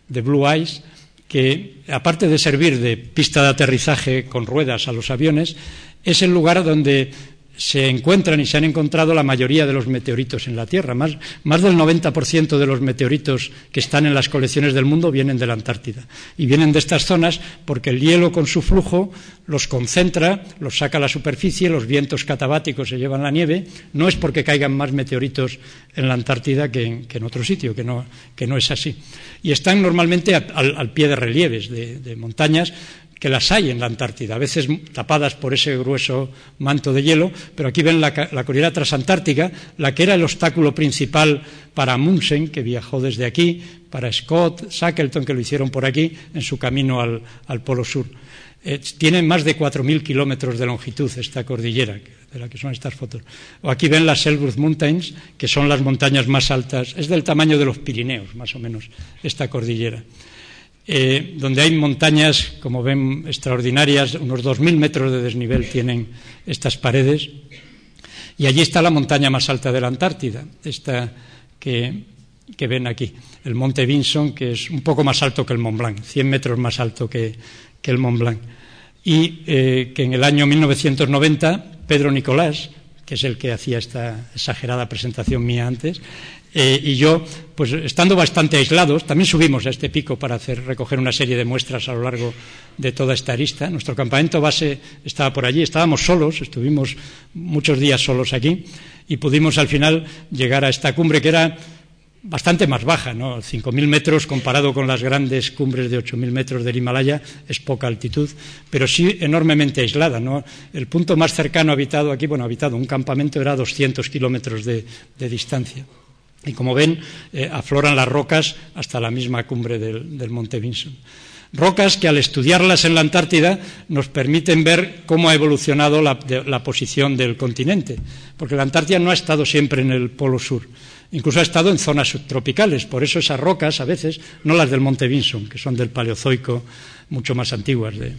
de blue ice, que aparte de servir de pista de aterrizaje con ruedas a los aviones, es el lugar donde se encuentran y se han encontrado la mayoría de los meteoritos en la Tierra. Más, del 90% de los meteoritos que están en las colecciones del mundo vienen de la Antártida. Y vienen de estas zonas porque el hielo con su flujo los concentra, los saca a la superficie, los vientos catabáticos se llevan la nieve. No es porque caigan más meteoritos en la Antártida que en, otro sitio, que no, es así. Y están normalmente al, pie de relieves de montañas que las hay en la Antártida, a veces tapadas por ese grueso manto de hielo, pero aquí ven la, cordillera transantártica, la que era el obstáculo principal para Amundsen, que viajó desde aquí, para Scott, Shackleton, que lo hicieron por aquí, en su camino al, Polo Sur. Eh, tiene más de 4.000 kilómetros de longitud esta cordillera, de la que son estas fotos. O aquí ven las Elbrus Mountains, que son las montañas más altas, es del tamaño de los Pirineos, más o menos, esta cordillera. Eh, donde hay montañas, como ven, extraordinarias, unos 2.000 metros de desnivel tienen estas paredes. Y allí está la montaña más alta de la Antártida, esta que, ven aquí, el Monte Vinson, que es un poco más alto que el Mont Blanc, 100 metros más alto que, el Mont Blanc. Y eh, que en el año 1990, Pedro Nicolás, que es el que hacía esta exagerada presentación mía antes, eh, y yo, pues estando bastante aislados, también subimos a este pico para hacer, recoger una serie de muestras a lo largo de toda esta arista. Nuestro campamento base estaba por allí, estábamos solos, estuvimos muchos días solos aquí y pudimos al final llegar a esta cumbre que era bastante más baja, ¿no? 5.000 metros comparado con las grandes cumbres de 8.000 metros del Himalaya es poca altitud, pero sí enormemente aislada, ¿no? El punto más cercano habitado aquí, bueno, habitado, un campamento era a 200 kilómetros de distancia. Y como ven, eh, afloran las rocas hasta la misma cumbre del, Monte Vinson. Rocas que al estudiarlas en la Antártida nos permiten ver cómo ha evolucionado la, posición del continente, porque la Antártida no ha estado siempre en el polo sur, incluso ha estado en zonas subtropicales, por eso esas rocas a veces, no las del Monte Vinson, que son del Paleozoico mucho más antiguas, de,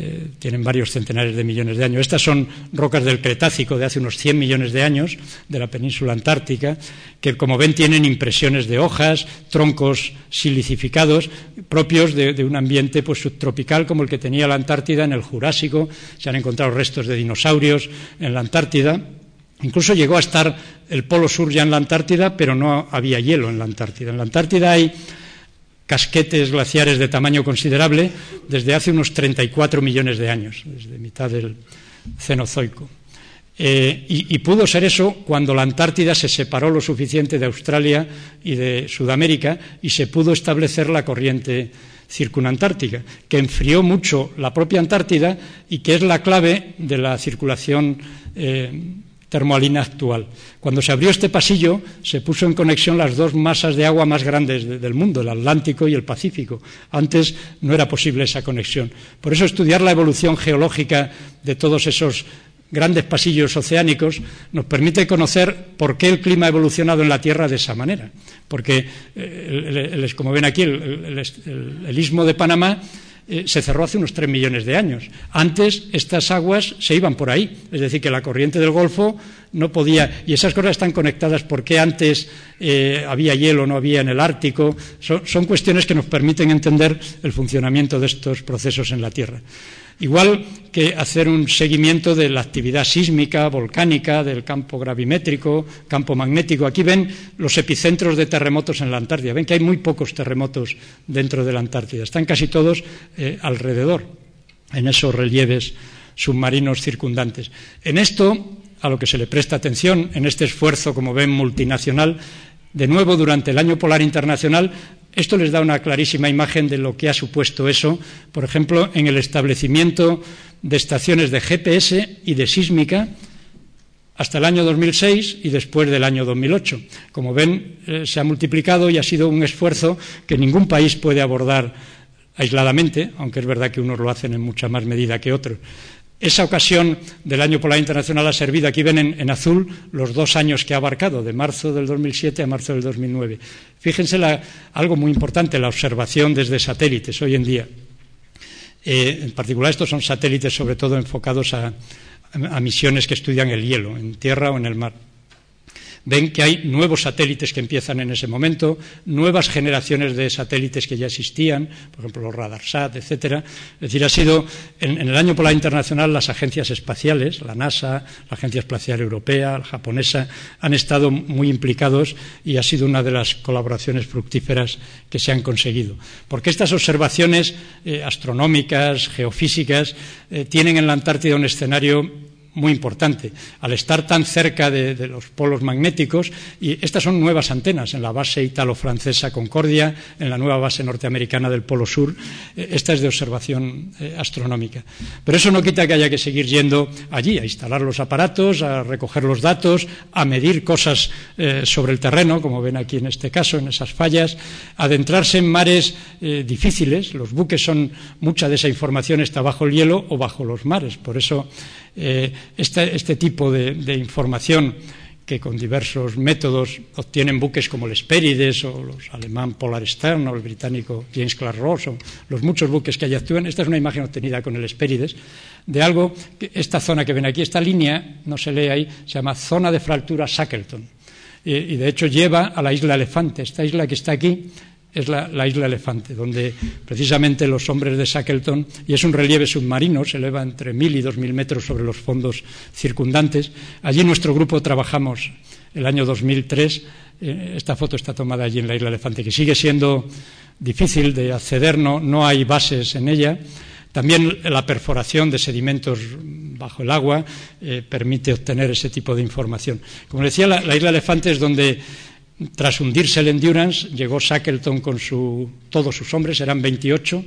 eh, tienen varios centenares de millones de años. Estas son rocas del Cretácico de hace unos 100 millones de años, de la península antártica, que como ven tienen impresiones de hojas, troncos silicificados, propios de, un ambiente pues, subtropical como el que tenía la Antártida en el Jurásico. Se han encontrado restos de dinosaurios en la Antártida. Incluso llegó a estar el Polo Sur ya en la Antártida, pero no había hielo en la Antártida. En la Antártida hay casquetes glaciares de tamaño considerable desde hace unos 34 millones de años, desde mitad del Cenozoico. Eh, y, pudo ser eso cuando la Antártida se separó lo suficiente de Australia y de Sudamérica y se pudo establecer la corriente circunantártica, que enfrió mucho la propia Antártida y que es la clave de la circulación eh, termoalina actual. Cuando se abrió este pasillo, se puso en conexión las dos masas de agua más grandes del mundo, el Atlántico y el Pacífico. Antes no era posible esa conexión. Por eso estudiar la evolución geológica de todos esos grandes pasillos oceánicos nos permite conocer por qué el clima ha evolucionado en la Tierra de esa manera. Porque, eh, como ven aquí, el istmo de Panamá eh, se cerró hace unos tres millones de años. Antes estas aguas se iban por ahí, es decir, que la corriente del Golfo no podía, y esas cosas están conectadas porque antes eh, había hielo, no había en el Ártico, son, cuestiones que nos permiten entender el funcionamiento de estos procesos en la Tierra. Igual que hacer un seguimiento de la actividad sísmica, volcánica, del campo gravimétrico, campo magnético. Aquí ven los epicentros de terremotos en la Antártida. Ven que hay muy pocos terremotos dentro de la Antártida. Están casi todos eh, alrededor, en esos relieves submarinos circundantes. En esto, a lo que se le presta atención, en este esfuerzo, como ven, multinacional, de nuevo, durante el Año Polar Internacional, esto les da una clarísima imagen de lo que ha supuesto eso, por ejemplo, en el establecimiento de estaciones de GPS y de sísmica hasta el año 2006 y después del año 2008. Como ven, eh, se ha multiplicado y ha sido un esfuerzo que ningún país puede abordar aisladamente, aunque es verdad que unos lo hacen en mucha más medida que otros. Esa ocasión del Año Polar Internacional ha servido, aquí ven en, azul los dos años que ha abarcado, de marzo del 2007 a marzo del 2009. Fíjense algo muy importante, la observación desde satélites hoy en día. Eh, en particular, estos son satélites sobre todo enfocados a misiones que estudian el hielo, en tierra o en el mar ven que hay nuevos satélites que empiezan en ese momento, nuevas generaciones de satélites que ya existían, por ejemplo los RadarSat, etcétera. Es decir, ha sido en, el año polar internacional las agencias espaciales, la NASA, la Agencia Espacial Europea, la japonesa, han estado muy implicados y ha sido una de las colaboraciones fructíferas que se han conseguido. Porque estas observaciones eh, astronómicas, geofísicas, eh, tienen en la Antártida un escenario muy importante. Al estar tan cerca de, los polos magnéticos, y estas son nuevas antenas en la base italo-francesa Concordia, en la nueva base norteamericana del Polo Sur, eh, esta es de observación eh, astronómica. Pero eso no quita que haya que seguir yendo allí, a instalar los aparatos, a recoger los datos, a medir cosas eh, sobre el terreno, como ven aquí en este caso, en esas fallas, adentrarse en mares difíciles. Los buques son, mucha de esa información está bajo el hielo o bajo los mares. Por eso eh, este, este, tipo de, información que con diversos métodos obtienen buques como el Hesperides o los alemán Polar Stern o el británico James Clark Ross o los muchos buques que allí actúan. Esta es una imagen obtenida con el Hesperides de algo, que esta zona que ven aquí, esta línea, no se lee ahí, se llama zona de fractura Shackleton. y de hecho lleva a la isla Elefante. Esta isla que está aquí es la, isla Elefante, donde precisamente los hombres de Shackleton, y es un relieve submarino, se eleva entre mil y dos mil metros sobre los fondos circundantes. Allí nuestro grupo trabajamos el año 2003. Eh, esta foto está tomada allí en la isla Elefante, que sigue siendo difícil de acceder, no, no hay bases en ella. También la perforación de sedimentos bajo el agua eh, permite obtener ese tipo de información. Como decía, la isla Elefante es donde tras hundirse el Endurance, llegó Shackleton con todos sus hombres, eran 28.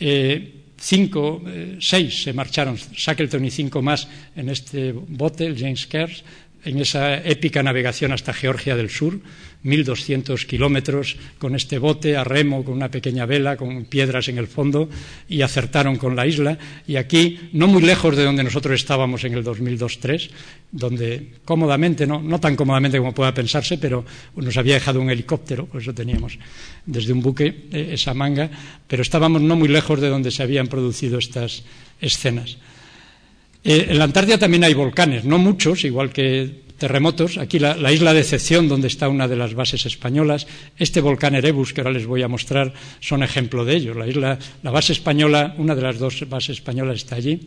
Eh, cinco, eh, seis se marcharon, Shackleton y cinco más en este bote, el James Cairns, en esa épica navegación hasta Georgia del Sur, 1.200 kilómetros con este bote a remo, con una pequeña vela, con piedras en el fondo, y acertaron con la isla. Y aquí, no muy lejos de donde nosotros estábamos en el 2002-3, donde cómodamente, no, no tan cómodamente como pueda pensarse, pero nos había dejado un helicóptero, por eso teníamos desde un buque eh, esa manga, pero estábamos no muy lejos de donde se habían producido estas escenas. Eh, en la Antártida también hay volcanes, no muchos, igual que terremotos. Aquí la, isla de Excepción, donde está una de las bases españolas, este volcán Erebus, que ahora les voy a mostrar, son ejemplo de ello. La, isla, la base española, una de las dos bases españolas está allí.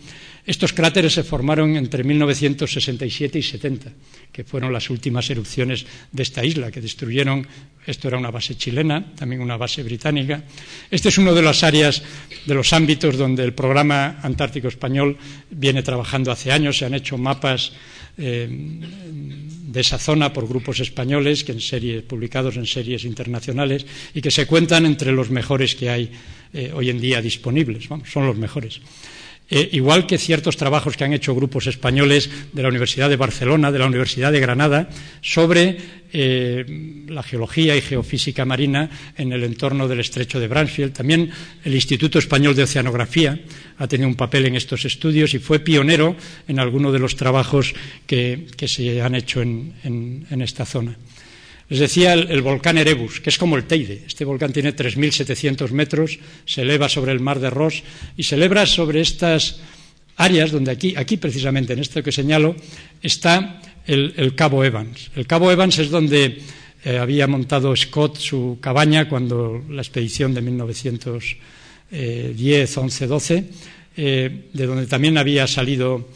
Estos cráteres se formaron entre 1967 y 70, que fueron las últimas erupciones de esta isla, que destruyeron, esto era una base chilena, también una base británica. Este es uno de las áreas, de los ámbitos donde el programa Antártico Español viene trabajando hace años, se han hecho mapas eh, de esa zona por grupos españoles que en series, publicados en series internacionales y que se cuentan entre los mejores que hay eh, hoy en día disponibles. son los mejores. Eh, igual que ciertos trabajos que han hecho grupos españoles de la Universidad de Barcelona, de la Universidad de Granada, sobre eh, la geología y geofísica marina en el entorno del estrecho de Bransfield. También el Instituto Español de Oceanografía ha tenido un papel en estos estudios y fue pionero en algunos de los trabajos que, se han hecho en esta zona. Les decía el, volcán Erebus, que es como el Teide. Este volcán tiene 3.700 metros, se eleva sobre el mar de Ross y se eleva sobre estas áreas donde aquí, aquí precisamente en esto que señalo, está el, Cabo Evans. El Cabo Evans es donde eh, había montado Scott su cabaña cuando la expedición de 1910, 11, 12 de donde también había salido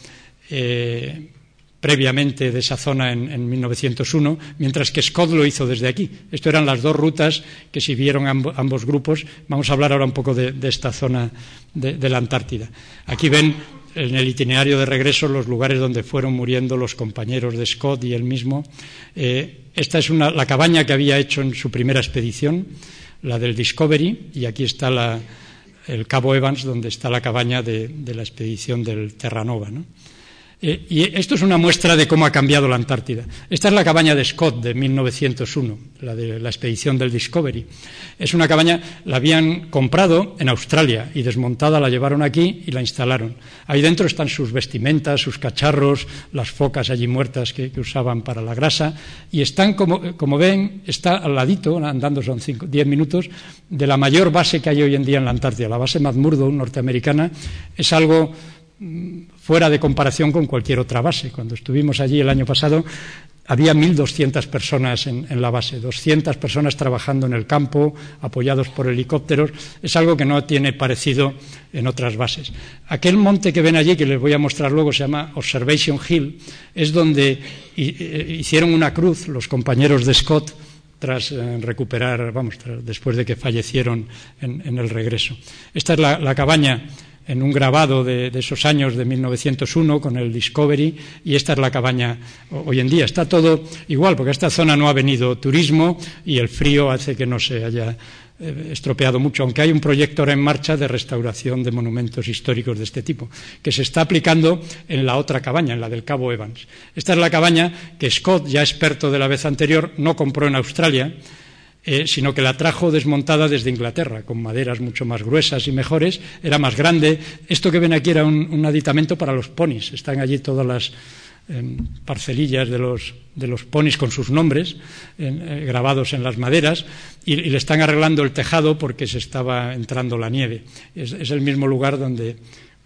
previamente de esa zona en, 1901, mientras que Scott lo hizo desde aquí. Esto eran las dos rutas que siguieron ambos grupos. Vamos a hablar ahora un poco de, esta zona de, la Antártida. Aquí ven en el itinerario de regreso los lugares donde fueron muriendo los compañeros de Scott y él mismo. Eh, esta es la cabaña que había hecho en su primera expedición, la del Discovery, y aquí está el Cabo Evans, donde está la cabaña de, la expedición del Terranova. ¿no? Eh, y esto es una muestra de cómo ha cambiado la Antártida. Esta es la cabaña de Scott de 1901, la de la expedición del Discovery. Es una cabaña, la habían comprado en Australia y desmontada la llevaron aquí y la instalaron. Ahí dentro están sus vestimentas, sus cacharros, las focas allí muertas que, usaban para la grasa y están, como, como, ven, está al ladito, andando son 10 minutos, de la mayor base que hay hoy en día en la Antártida. La base McMurdo, norteamericana, es algo fuera de comparación con cualquier otra base. Cuando estuvimos allí el año pasado, había 1.200 personas en, la base, 200 personas trabajando en el campo, apoyados por helicópteros. Es algo que no tiene parecido en otras bases. Aquel monte que ven allí, que les voy a mostrar luego, se llama Observation Hill, es donde eh, hicieron una cruz los compañeros de Scott tras eh, recuperar, vamos, después de que fallecieron en, el regreso. Esta es la cabaña en un grabado de, esos años de 1901 con el Discovery y esta es la cabaña hoy en día. Está todo igual porque esta zona no ha venido turismo y el frío hace que no se haya eh, estropeado mucho, aunque hay un proyecto ahora en marcha de restauración de monumentos históricos de este tipo, que se está aplicando en la otra cabaña, en la del Cabo Evans. Esta es la cabaña que Scott, ya experto de la vez anterior, no compró en Australia, eh, sino que la trajo desmontada desde Inglaterra, con maderas mucho más gruesas y mejores, era más grande. Esto que ven aquí era un, aditamento para los ponis, están allí todas las em, parcelillas de los, de los ponis con sus nombres eh, grabados en las maderas y, le están arreglando el tejado porque se estaba entrando la nieve. es el mismo lugar donde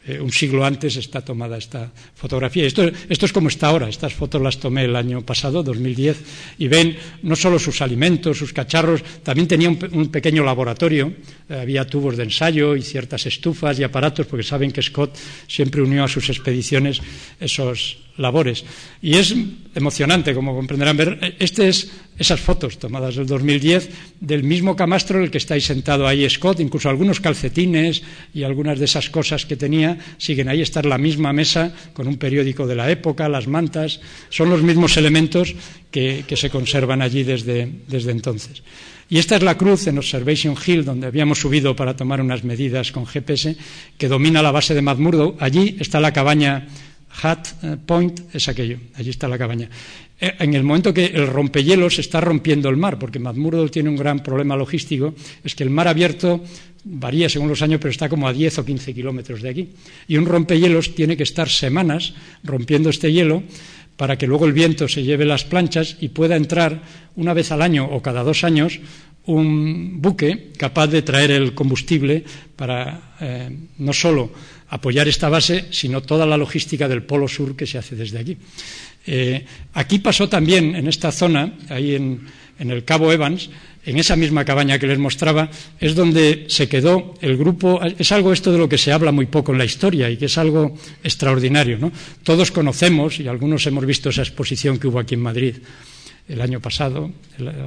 eh, un siglo antes está tomada esta fotografía. Esto, es como está ahora. Estas fotos las tomé el año pasado, 2010, y ven no solo sus alimentos, sus cacharros, también tenía un, pequeño laboratorio. Eh, había tubos de ensayo y ciertas estufas y aparatos, porque saben que Scott siempre unió a sus expediciones esos labores. Y es emocionante, como comprenderán ver, este es esas fotos tomadas del 2010 del mismo camastro en el que estáis sentado ahí Scott, incluso algunos calcetines y algunas de esas cosas que tenía siguen ahí. Está la misma mesa con un periódico de la época, las mantas, son los mismos elementos que, se conservan allí desde, desde entonces. Y esta es la cruz en Observation Hill, donde habíamos subido para tomar unas medidas con GPS, que domina la base de McMurdo. Allí está la cabaña Hat Point, es aquello, allí está la cabaña. Eh, en el momento que el rompehielos está rompiendo el mar, porque McMurdo tiene un gran problema logístico, es que el mar abierto varía según los años, pero está como a 10 o 15 kilómetros de aquí. Y un rompehielos tiene que estar semanas rompiendo este hielo para que luego el viento se lleve las planchas y pueda entrar una vez al año o cada dos años un buque capaz de traer el combustible para eh, no solo apoyar esta base, sino toda la logística del Polo Sur que se hace desde aquí. Eh, aquí pasó también, en esta zona, ahí en, el Cabo Evans, en esa misma cabaña que les mostraba, es donde se quedó el grupo. Es algo esto de lo que se habla muy poco en la historia y que es algo extraordinario. ¿no? Todos conocemos, y algunos hemos visto esa exposición que hubo aquí en Madrid el año pasado,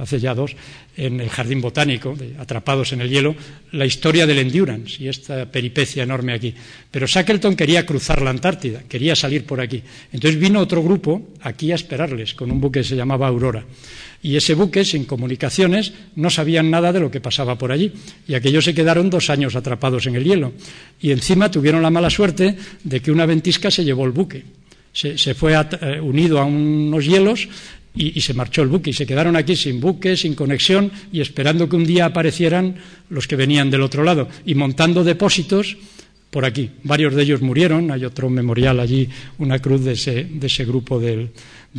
hace ya dos, en el Jardín Botánico, Atrapados en el Hielo, la historia del Endurance y esta peripecia enorme aquí. Pero Shackleton quería cruzar la Antártida, quería salir por aquí. Entonces vino otro grupo aquí a esperarles con un buque que se llamaba Aurora. Y ese buque, sin comunicaciones, no sabían nada de lo que pasaba por allí. Y aquellos se quedaron dos años atrapados en el hielo. Y encima tuvieron la mala suerte de que una ventisca se llevó el buque. Se, fue eh, unido a unos hielos y, se marchó el buque y se quedaron aquí sin buque, sin conexión y esperando que un día aparecieran los que venían del otro lado y montando depósitos por aquí. Varios de ellos murieron, hay otro memorial allí, una cruz de ese, de ese grupo de,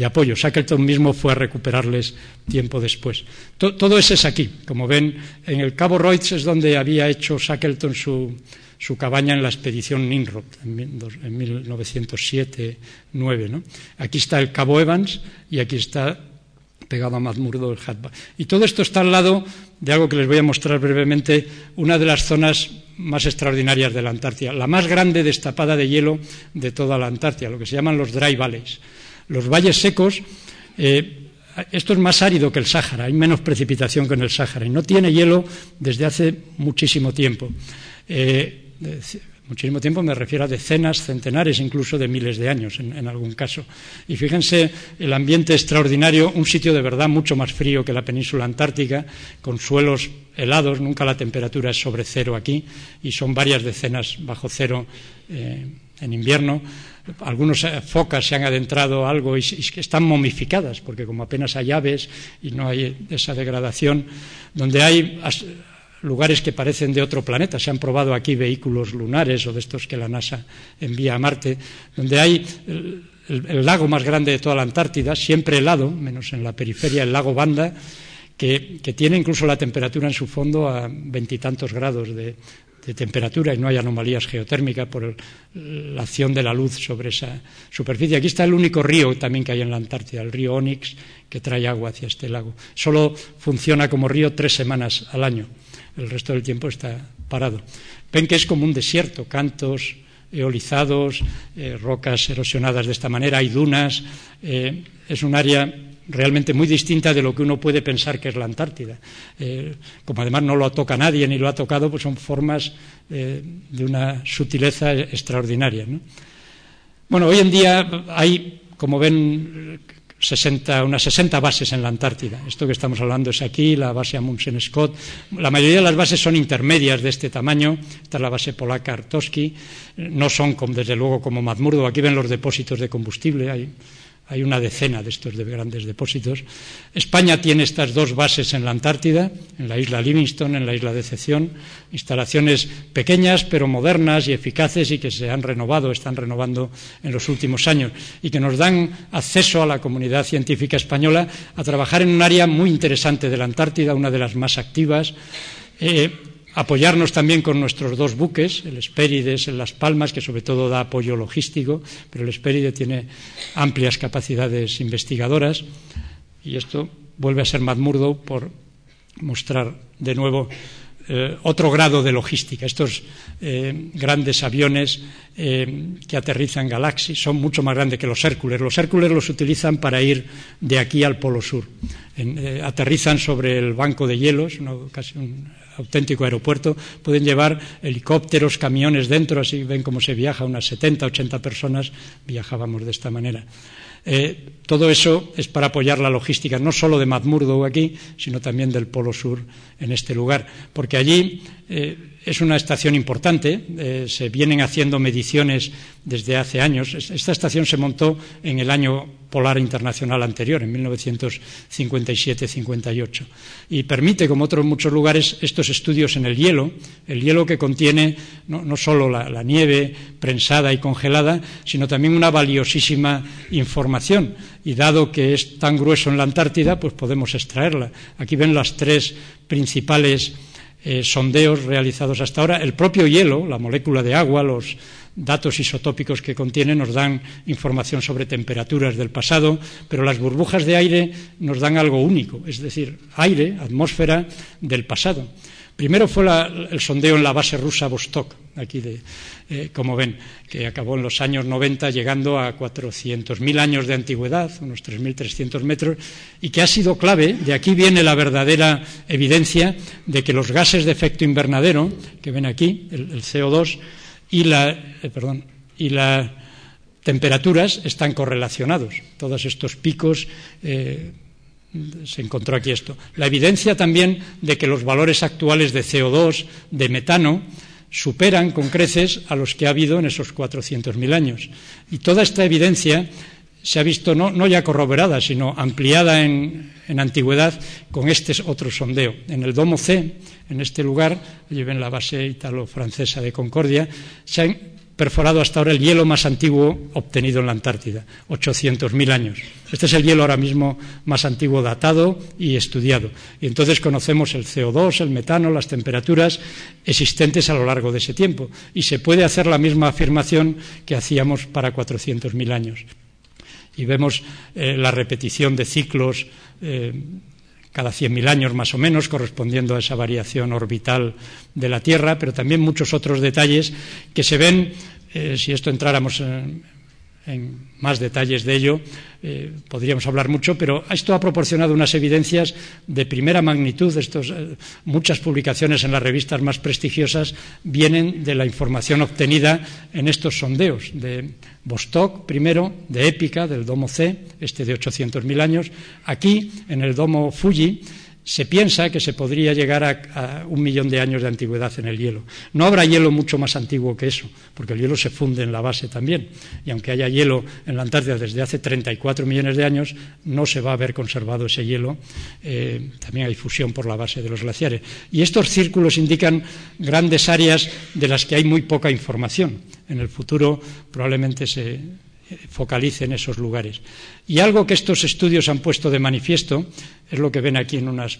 apoyo. Shackleton mismo fue a recuperarles tiempo después. todo eso es aquí. Como ven, en el Cabo Royds es donde había hecho Shackleton su, su cabaña en la expedición Nimrod en, 1907-9. Aquí está el Cabo Evans y aquí está pegado a Mazmurdo el Hatba. Y todo esto está al lado de algo que les voy a mostrar brevemente, una de las zonas más extraordinarias de la Antártida, la más grande destapada de hielo de toda la Antártida, lo que se llaman los dry valleys. Los valles secos, eh, esto es más árido que el Sáhara, hay menos precipitación que en el Sáhara y no tiene hielo desde hace muchísimo tiempo. Eh, muchísimo tiempo me refiero a decenas, centenares incluso de miles de años en, algún caso. Y fíjense el ambiente extraordinario, un sitio de verdad mucho más frío que la península antártica, con suelos helados, nunca la temperatura es sobre cero aquí y son varias decenas bajo cero eh, en invierno. Algunos eh, focas se han adentrado algo y, y, están momificadas, porque como apenas hay aves y no hay esa degradación, donde hay lugares que parecen de otro planeta. Se han probado aquí vehículos lunares o de estos que la NASA envía a Marte, donde hay el, lago más grande de toda la Antártida, siempre helado, menos en la periferia, el lago Banda, que, tiene incluso la temperatura en su fondo a veintitantos grados de, temperatura y no hay anomalías geotérmicas por la acción de la luz sobre esa superficie. Aquí está el único río también que hay en la Antártida, el río Onyx, que trae agua hacia este lago. Solo funciona como río tres semanas al año el resto del tiempo está parado. Ven que es como un desierto, cantos eolizados, eh, rocas erosionadas de esta manera, hay dunas, eh, es un área realmente muy distinta de lo que uno puede pensar que es la Antártida. Eh, como además no lo toca nadie ni lo ha tocado, pues son formas de una sutileza extraordinaria. Bueno, hoy en día hay, como ven, unas 60 bases en la Antártida. Esto que estamos hablando es aquí, la base Amundsen Scott. La mayoría de las bases son intermedias de este tamaño. Esta es la base polaca Artoski. No son, desde luego, como Mazmurdo. Aquí ven los depósitos de combustible. Hay hay una decena de estos grandes depósitos. España tiene estas dos bases en la Antártida, en la isla Livingston, en la isla Decepción, instalaciones pequeñas pero modernas y eficaces y que se han renovado, están renovando en los últimos años y que nos dan acceso a la comunidad científica española a trabajar en un área muy interesante de la Antártida, una de las más activas. Eh, apoyarnos también con nuestros dos buques, el Espérides en Las Palmas, que sobre todo da apoyo logístico, pero el Espéride tiene amplias capacidades investigadoras. Y esto vuelve a ser Madmurdo por mostrar de nuevo eh, otro grado de logística. Estos eh, grandes aviones eh, que aterrizan Galaxy son mucho más grandes que los Hércules. Los Hércules los utilizan para ir de aquí al Polo Sur. aterrizan sobre el banco de hielos, casi un auténtico aeropuerto, pueden llevar helicópteros, camiones dentro, así ven cómo se viaja, unas 70, 80 personas viajábamos de esta manera. Eh, todo eso es para apoyar la logística no solo de McMurdo aquí, sino también del Polo Sur en este lugar, porque allí eh, es una estación importante, eh, se vienen haciendo mediciones desde hace años. Esta estación se montó en el año polar internacional anterior, en 1957-58, y permite, como otros muchos lugares, estos estudios en el hielo, el hielo que contiene no, solo la, nieve prensada y congelada, sino también una valiosísima información. Y dado que es tan grueso en la Antártida, pues podemos extraerla. Aquí ven las tres principales eh, sondeos realizados hasta ahora. El propio hielo, la molécula de agua, los datos isotópicos que contiene nos dan información sobre temperaturas del pasado, pero las burbujas de aire nos dan algo único, es decir, aire, atmósfera del pasado. Primero fue el sondeo en la base rusa Vostok, aquí de, eh, como ven, que acabó en los años 90 llegando a 400.000 años de antigüedad, unos 3.300 metros, y que ha sido clave, de aquí viene la verdadera evidencia de que los gases de efecto invernadero, que ven aquí, el, CO2, y la, eh, perdón, y las temperaturas están correlacionados. Todos estos picos eh, se encontró aquí esto. La evidencia también de que los valores actuales de CO2, de metano, superan con creces a los que ha habido en esos 400.000 años. Y toda esta evidencia se ha visto no, ya corroborada, sino ampliada en, en, antigüedad con este otro sondeo. En el Domo C, en este lugar, allí ven la base italo-francesa de Concordia, se han perforado hasta ahora el hielo más antiguo obtenido en la Antártida, 800.000 años. Este es el hielo ahora mismo más antiguo datado y estudiado. Y entonces conocemos el CO2, el metano, las temperaturas existentes a lo largo de ese tiempo. Y se puede hacer la misma afirmación que hacíamos para 400.000 años. y vemos eh, la repetición de ciclos eh, cada 100.000 años más o menos, correspondiendo a esa variación orbital de la Tierra, pero también muchos otros detalles que se ven, eh, si esto entráramos en, en más detalles de ello, eh, podríamos hablar mucho, pero esto ha proporcionado unas evidencias de primera magnitud. Estos, eh, muchas publicaciones en las revistas más prestigiosas vienen de la información obtenida en estos sondeos de Vostok, primero, de Épica, del Domo C, este de 800.000 años. Aquí, en el Domo Fuji, se piensa que se podría llegar a, un millón de años de antigüedad en el hielo. No habrá hielo mucho más antiguo que eso, porque el hielo se funde en la base también. Y aunque haya hielo en la Antártida desde hace 34 millones de años, no se va a haber conservado ese hielo. Eh, también hay fusión por la base de los glaciares. Y estos círculos indican grandes áreas de las que hay muy poca información. En el futuro probablemente se focalice en esos lugares. Y algo que estos estudios han puesto de manifiesto es lo que ven aquí en unas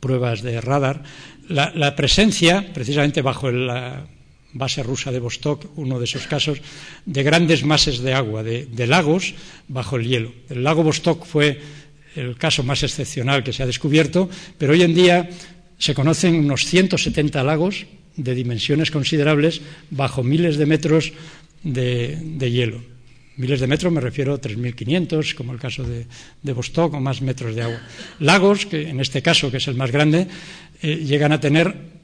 pruebas de radar, la, presencia, precisamente bajo la base rusa de Vostok, uno de esos casos, de grandes masas de agua, de, lagos bajo el hielo. El lago Vostok fue el caso más excepcional que se ha descubierto, pero hoy en día se conocen unos 170 lagos de dimensiones considerables bajo miles de metros de hielo miles de metros, me refiero a 3.500, como el caso de, de Vostok, o más metros de agua. Lagos, que en este caso, que es el más grande, eh, llegan a tener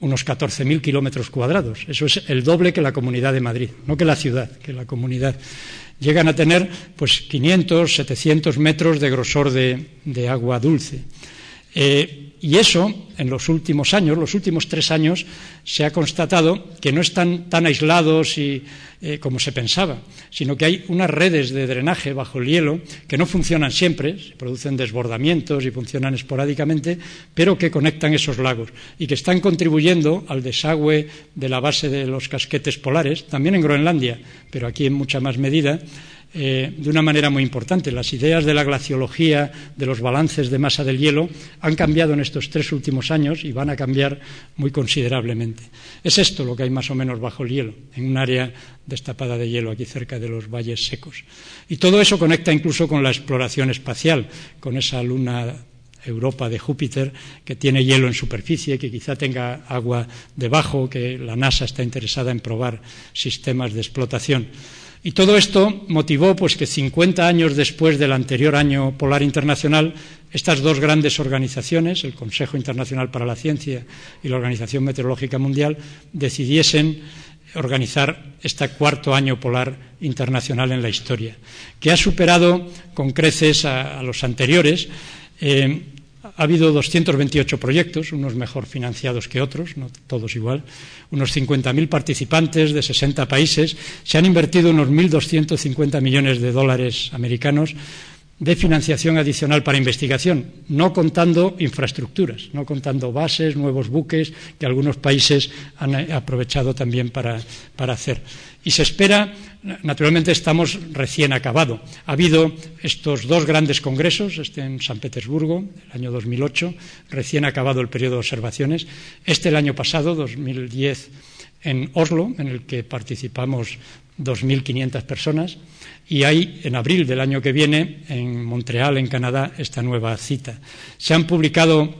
unos 14.000 kilómetros cuadrados. Eso es el doble que la Comunidad de Madrid, no que la ciudad, que la comunidad. Llegan a tener pues 500, 700 metros de grosor de, agua dulce. Eh, y eso, en los últimos años, los últimos tres años, se ha constatado que no están tan aislados y, eh, como se pensaba, sino que hay unas redes de drenaje bajo el hielo que no funcionan siempre, se producen desbordamientos y funcionan esporádicamente, pero que conectan esos lagos y que están contribuyendo al desagüe de la base de los casquetes polares, también en Groenlandia, pero aquí en mucha más medida eh, de una manera muy importante. Las ideas de la glaciología, de los balances de masa del hielo, han cambiado en estos tres últimos años y van a cambiar muy considerablemente. Es esto lo que hay más o menos bajo el hielo, en un área destapada de hielo aquí cerca de los valles secos. Y todo eso conecta incluso con la exploración espacial, con esa luna Europa de Júpiter, que tiene hielo en superficie, que quizá tenga agua debajo, que la NASA está interesada en probar sistemas de explotación. Y todo esto motivó pues, que 50 años después del anterior año polar internacional, estas dos grandes organizaciones, el Consejo Internacional para la Ciencia y la Organización Meteorológica Mundial, decidiesen organizar este cuarto año polar internacional en la historia, que ha superado con creces a, los anteriores. Eh, ha habido 228 proyectos, unos mejor financiados que otros, no todos igual, unos 50.000 participantes de 60 países, se han invertido unos 1.250 millones de dólares americanos de financiación adicional para investigación, no contando infraestructuras, no contando bases, nuevos buques que algunos países han aprovechado también para, para hacer. Y se espera, naturalmente estamos recién acabado. Ha habido estos dos grandes congresos, este en San Petersburgo, el año 2008, recién acabado el periodo de observaciones, este el año pasado, 2010, en Oslo, en el que participamos 2.500 personas, y hay en abril del año que viene, en Montreal, en Canadá, esta nueva cita. Se han publicado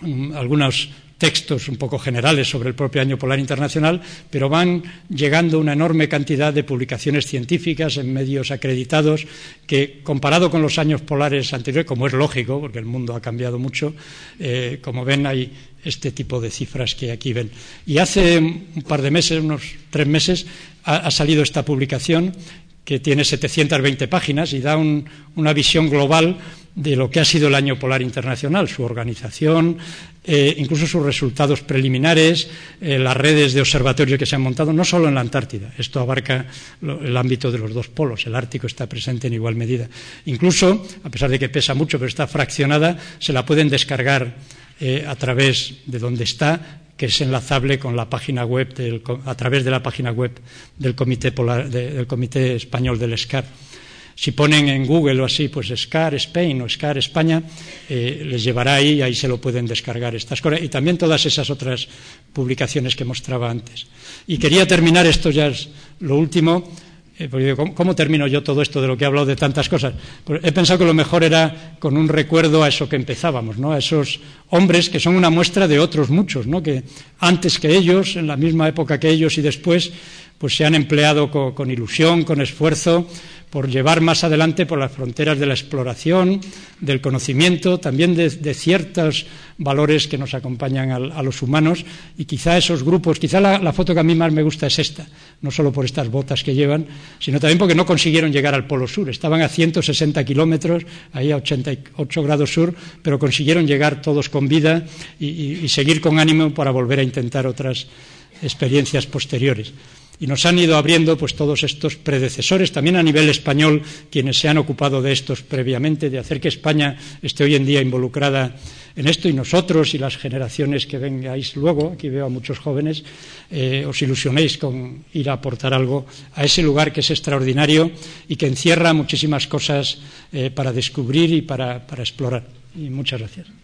mm, algunos textos un poco generales sobre el propio Año Polar Internacional, pero van llegando una enorme cantidad de publicaciones científicas en medios acreditados que, comparado con los años polares anteriores, como es lógico, porque el mundo ha cambiado mucho, eh, como ven, hay este tipo de cifras que aquí ven. Y hace un par de meses, unos tres meses, ha, salido esta publicación que tiene 720 páginas y da una visión global de lo que ha sido el Año Polar Internacional, su organización, eh, incluso sus resultados preliminares, eh, las redes de observatorios que se han montado, no solo en la Antártida, esto abarca el ámbito de los dos polos, el Ártico está presente en igual medida. Incluso, a pesar de que pesa mucho, pero está fraccionada, se la pueden descargar eh, a través de donde está que es enlazable con la página web a través de la página web del Comité, del Comité Español del SCAR. Si ponen en Google o así, pues SCAR Spain o SCAR España, eh, les llevará ahí y ahí se lo pueden descargar estas cosas. Y también todas esas otras publicaciones que mostraba antes. Y quería terminar, esto ya es lo último, Eh, ¿cómo, termino yo todo esto de lo que he hablado de tantas cosas? Pues he pensado que lo mejor era con un recuerdo a eso que empezábamos, ¿no? A esos hombres que son una muestra de otros muchos, ¿no? Que antes que ellos, en la misma época que ellos y después, pues se han empleado con ilusión, con esfuerzo, por llevar más adelante por las fronteras de la exploración, del conocimiento, también de, ciertos valores que nos acompañan a, los humanos. Y quizá esos grupos, quizá la, foto que a mí más me gusta es esta, no solo por estas botas que llevan, sino también porque no consiguieron llegar al Polo Sur, estaban a 160 kilómetros, ahí a 88 grados sur, pero consiguieron llegar todos con vida y seguir con ánimo para volver a intentar otras experiencias posteriores y nos han ido abriendo pues todos estos predecesores, también a nivel español, quienes se han ocupado de estos previamente, de hacer que España esté hoy en día involucrada en esto y nosotros y las generaciones que vengáis luego, aquí veo a muchos jóvenes, eh, os ilusionéis con ir a aportar algo a ese lugar que es extraordinario y que encierra muchísimas cosas eh, para descubrir y para explorar. Y muchas gracias.